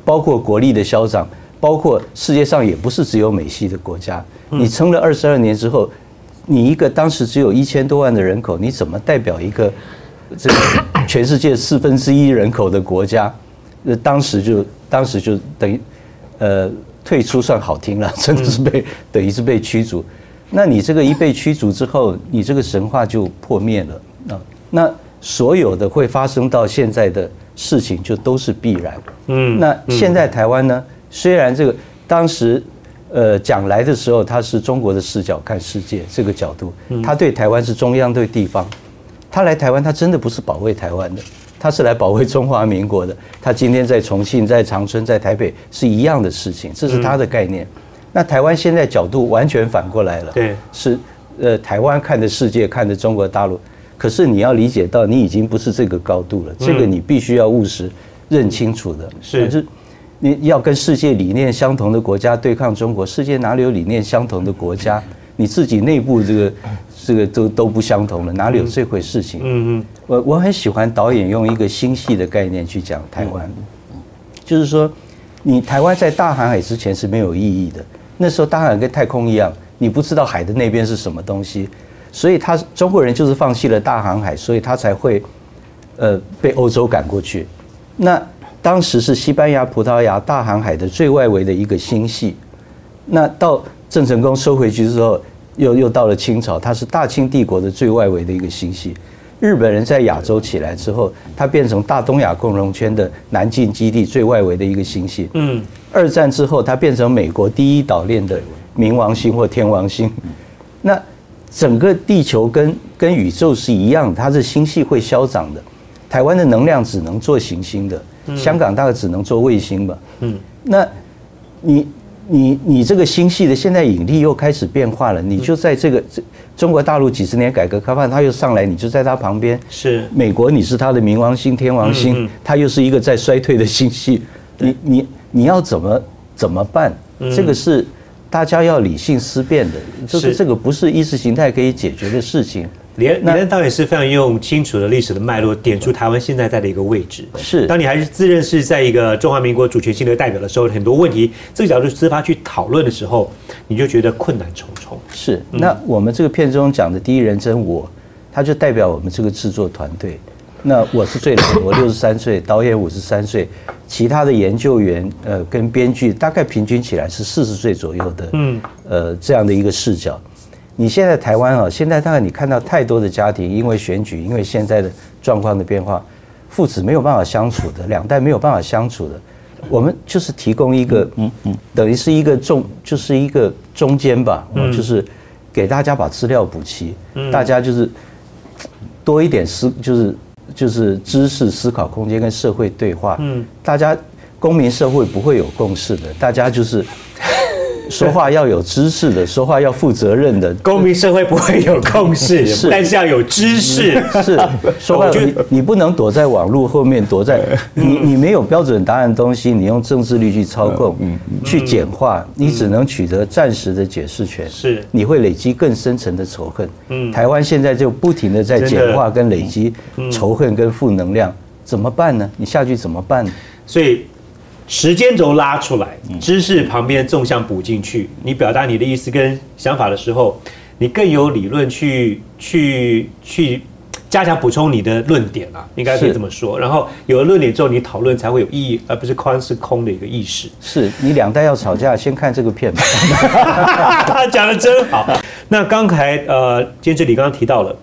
Speaker 6: 包括国力的消长，包括世界上也不是只有美系的国家，你撑了二十二年之后。你一个当时只有一千多万的人口，你怎么代表一个这个 [coughs] 全世界四分之一人口的国家？那当时就当时就等于呃退出算好听了，[laughs] 真的是被等于是被驱逐。那你这个一被驱逐之后，你这个神话就破灭了啊。那所有的会发生到现在的事情，就都是必然。嗯，那现在台湾呢？虽然这个当时呃讲来的时候，他是中国的视角看世界这个角度，他对台湾是中央对地方。他来台湾，他真的不是保卫台湾的，他是来保卫中华民国的。他今天在重庆、在长春、在台北是一样的事情，这是他的概念。那台湾现在角度完全反过来了，
Speaker 1: 对，
Speaker 6: 是呃台湾看的世界，看的中国大陆。可是你要理解到，你已经不是这个高度了，这个你必须要务实认清楚的。
Speaker 1: 是，
Speaker 6: 是你要跟世界理念相同的国家对抗中国，世界哪里有理念相同的国家？你自己内部这个这个都都不相同了，哪里有这回事情？嗯嗯，我我很喜欢导演用一个星系的概念去讲台湾，就是说，你台湾在大航海之前是没有意义的。那时候大航海跟太空一样，你不知道海的那边是什么东西，所以他中国人就是放弃了大航海，所以他才会呃被欧洲赶过去。那当时是西班牙、葡萄牙大航海的最外围的一个星系，那到郑成功收回去之后，又又到了清朝，它是大清帝国的最外围的一个星系。日本人在亚洲起来之后，它变成大东亚共荣圈的南进基地最外围的一个星系。嗯，二战之后，它变成美国第一岛链的冥王星或天王星。那整个地球跟跟宇宙是一样，它是星系会消长的。台湾的能量只能做行星的，香港大概只能做卫星吧。嗯，那你。你你这个星系的现在引力又开始变化了，你就在这个这中国大陆几十年改革开放，它又上来，你就在它旁边。
Speaker 1: 是
Speaker 6: 美国，你是它的冥王星、天王星，它又是一个在衰退的星系。你你你要怎么怎么办？这个是大家要理性思辨的，就是这个不是意识形态可以解决的事情。
Speaker 1: 连连导演是非常用清楚的历史的脉络点出台湾现在在的一个位置。
Speaker 6: 是，
Speaker 1: 当你还是自认是在一个中华民国主权性的代表的时候，很多问题这个角度自发去讨论的时候，你就觉得困难重重。
Speaker 6: 是，那我们这个片中讲的第一人称我，他就代表我们这个制作团队。那我是最老的，我六十三岁，导演五十三岁，其他的研究员呃跟编剧大概平均起来是四十岁左右的，嗯，呃这样的一个视角。你现在台湾啊，现在大概你看到太多的家庭，因为选举，因为现在的状况的变化，父子没有办法相处的，两代没有办法相处的，我们就是提供一个，嗯嗯，等于是一个中，就是一个中间吧，嗯，就是给大家把资料补齐，大家就是多一点思，就是就是知识思考空间跟社会对话，嗯，大家公民社会不会有共识的，大家就是。说话要有知识的，说话要负责任的。
Speaker 1: 公民社会不会有共识，是，但是要有知识。
Speaker 6: 是，说话你你不能躲在网络后面，躲在 [laughs] 你你没有标准答案的东西，你用政治力去操控，去简化，你只能取得暂时的解释权。
Speaker 1: 是，
Speaker 6: 你会累积更深层的仇恨。嗯，台湾现在就不停的在简化跟累积仇恨跟负能量，怎么办呢？你下去怎么办？
Speaker 1: 所以。时间轴拉出来，知识旁边纵向补进去。你表达你的意思跟想法的时候，你更有理论去去去加强补充你的论点啊，应该可以这么说。然后有了论点之后，你讨论才会有意义，而不是宽是空的一个意识。
Speaker 6: 是你两代要吵架，先看这个片吧。[laughs]
Speaker 1: 讲的真好。那刚才呃，监制里刚刚提到了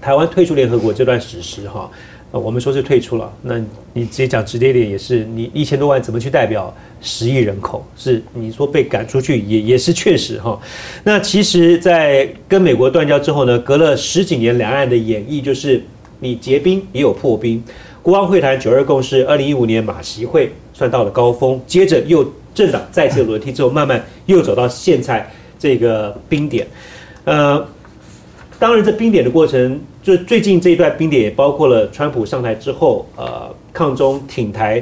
Speaker 1: 台湾退出联合国这段史实哈。呃，我们说是退出了，那你直接讲直接点也是，你一千多万怎么去代表十亿人口？是你说被赶出去也也是确实哈。那其实，在跟美国断交之后呢，隔了十几年，两岸的演绎就是你结冰也有破冰。国王会谈九二共识，二零一五年马习会算到了高峰，接着又政党再次轮替之后，慢慢又走到现在这个冰点。呃，当然这冰点的过程。就最近这一段冰点也包括了川普上台之后，呃，抗中挺台，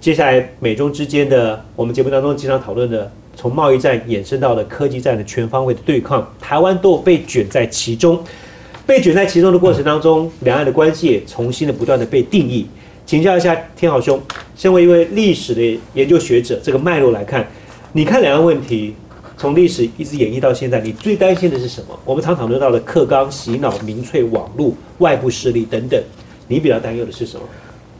Speaker 1: 接下来美中之间的，我们节目当中经常讨论的，从贸易战衍生到了科技战的全方位的对抗，台湾都被卷在其中，被卷在其中的过程当中，两岸的关系也重新的不断的被定义。请教一下天豪兄，身为一位历史的研究学者，这个脉络来看，你看两岸问题从历史一直演绎到现在，你最担心的是什么？我们常常论到了克刚、洗脑、民粹、网络、外部势力等等，你比较担忧的是什么？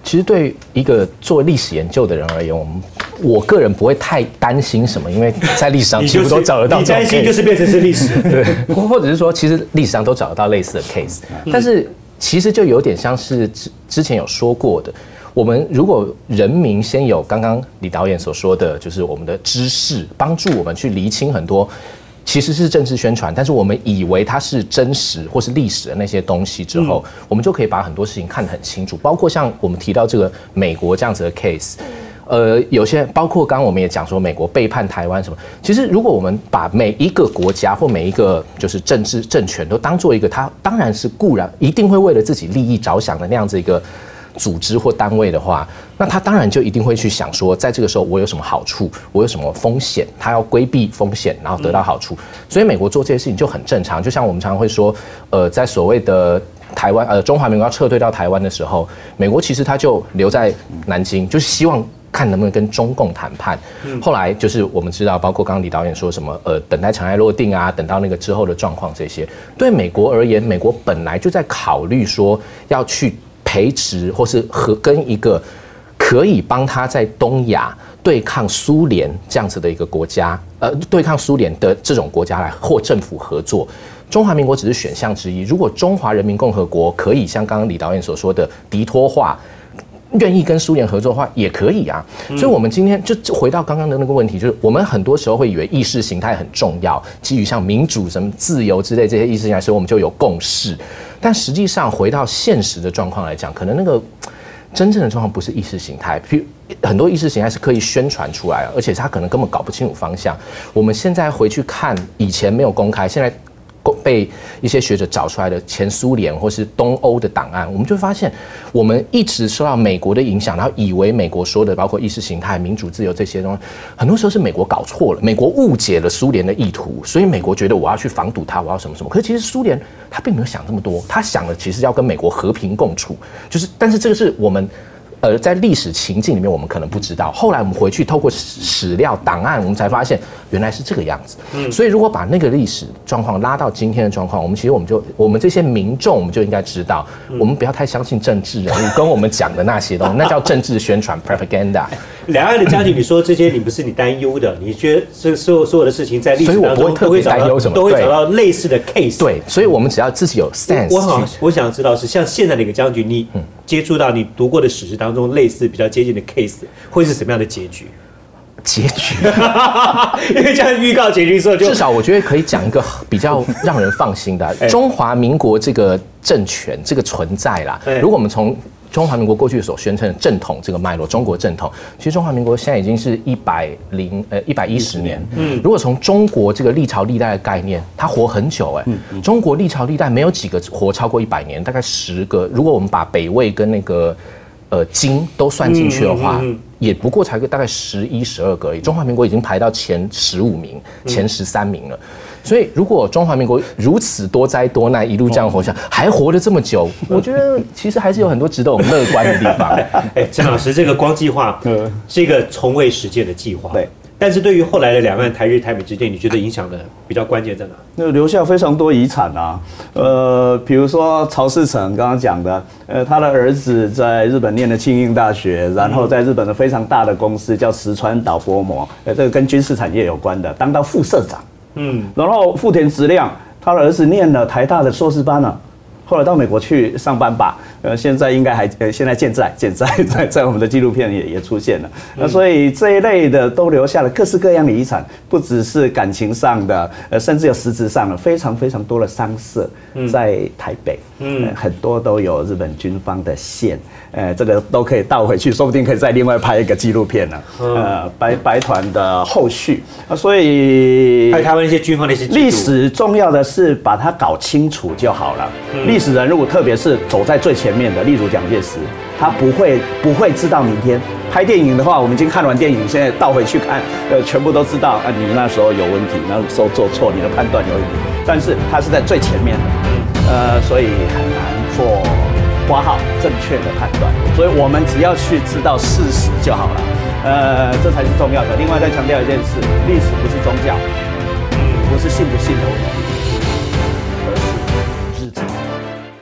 Speaker 7: 其实对一个做历史研究的人而言，我们我个人不会太担心什么，因为在历史上几乎都找得到 [laughs]
Speaker 1: 你
Speaker 7: 这种 case。
Speaker 1: 担心就是变成是历史。
Speaker 7: 对，[laughs] 或或者是说，其实历史上都找得到类似的 case，但是其实就有点像是之之前有说过的，我们如果人民先有刚刚李导演所说的，就是我们的知识帮助我们去厘清很多。其实是政治宣传，但是我们以为它是真实或是历史的那些东西之后，我们就可以把很多事情看得很清楚，包括像我们提到这个美国这样子的 case，呃，有些包括刚刚我们也讲说美国背叛台湾什么，其实如果我们把每一个国家或每一个就是政治政权都当做一个它当然是固然一定会为了自己利益着想的那样子一个组织或单位的话，那他当然就一定会去想说，在这个时候我有什么好处，我有什么风险，他要规避风险，然后得到好处。所以美国做这些事情就很正常，就像我们常常会说，呃，在所谓的。台湾呃，中华民国要撤退到台湾的时候，美国其实他就留在南京，就是希望看能不能跟中共谈判。后来就是我们知道，包括刚刚李导演说什么，呃，等待尘埃落定啊，等到那个之后的状况这些，对美国而言，美国本来就在考虑说要去培植或是和跟一个可以帮他在东亚对抗苏联这样子的一个国家，呃，对抗苏联的这种国家来或政府合作。中华民国只是选项之一。如果中华人民共和国可以像刚刚李导演所说的敌托化，愿意跟苏联合作的话，也可以啊。所以，我们今天就就回到刚刚的那个问题，就是我们很多时候会以为意识形态很重要，基于像民主、什么自由之类这些意识形态，所以我们就有共识。但实际上，回到现实的状况来讲，可能那个真正的状况不是意识形态，比如很多意识形态是可以宣传出来，而且他可能根本搞不清楚方向。我们现在回去看以前没有公开，现在。被一些学者找出来的前苏联或是东欧的档案，我们就会发现，我们一直受到美国的影响，然后以为美国说的包括意识形态、民主、自由这些东西，很多时候是美国搞错了，美国误解了苏联的意图，所以美国觉得我要去防堵它，我要什么什么。可是其实苏联他并没有想这么多，他想的其实要跟美国和平共处，就是但是这个是我们。呃，在历史情境里面，我们可能不知道。后来我们回去透过史史料档案，我们才发现原来是这个样子。嗯，所以如果把那个历史状况拉到今天的状况，我们其实我们就我们这些民众，我们就应该知道，我们不要太相信政治人物跟我们讲的那些东西，那叫政治宣传 propaganda。[laughs]
Speaker 1: 两岸的将军，你说这些你不是你担忧的，你觉得这所有所有的事情在历史当中都会找到都会找到类似的 case。
Speaker 7: 对，所以我们只要自己有 sense。
Speaker 1: 我好，我想知道是像现在的一个将军，你接触到你读过的史实当中类似比较接近的 case，会是什么样的结局？
Speaker 7: 结局，[laughs]
Speaker 1: 因为这样预告结局之后，就
Speaker 7: 至少我觉得可以讲一个比较让人放心的 [laughs] 中华民国这个政权这个存在啦。如果我们从中华民国过去所宣称的正统这个脉络，中国正统，其实中华民国现在已经是一百零呃一百一十年。嗯，如果从中国这个历朝历代的概念，它活很久哎。嗯中国历朝历代没有几个活超过一百年，大概十个。如果我们把北魏跟那个呃金都算进去的话，也不过才个大概十一十二个而已。中华民国已经排到前十五名、前十三名了。所以，如果中华民国如此多灾多难，一路这样活下，还活得这么久，[laughs] 我觉得其实还是有很多值得我们乐观的地方。[laughs]
Speaker 1: 哎，陈老师，这个光计划 [laughs] 是一个从未实践的计划。
Speaker 5: 对，
Speaker 1: 但是对于后来的两岸台日台美之间，你觉得影响的比较关键在哪？
Speaker 5: 那留下非常多遗产啊，呃，比如说曹世成刚刚讲的，呃，他的儿子在日本念的庆应大学，然后在日本的非常大的公司叫石川岛波摩，呃，这个跟军事产业有关的，当到副社长。嗯，然后富田直亮，他的儿子念了台大的硕士班了，后来到美国去上班吧。呃，现在应该还呃，现在健在健在 [laughs] 在在我们的纪录片也也出现了。那所以这一类的都留下了各式各样的遗产，不只是感情上的，呃，甚至有实质上的非常非常多的商社在台北，嗯，很多都有日本军方的线，呃，这个都可以倒回去，说不定可以再另外拍一个纪录片呢。呃，白白团的后续啊，所以
Speaker 1: 还有台湾一些军方的一些
Speaker 5: 历史重要的是把它搞清楚就好了。历史人物，特别是走在最前。面的，例如蒋介石，他不会不会知道明天拍电影的话，我们已经看完电影，现在倒回去看，呃，全部都知道啊，你那时候有问题，那时候做错，你的判断有问题，但是他是在最前面的，呃，所以很难做挂号正确的判断，所以我们只要去知道事实就好了，呃，这才是重要的。另外再强调一件事，历史不是宗教。不是信不信的问题，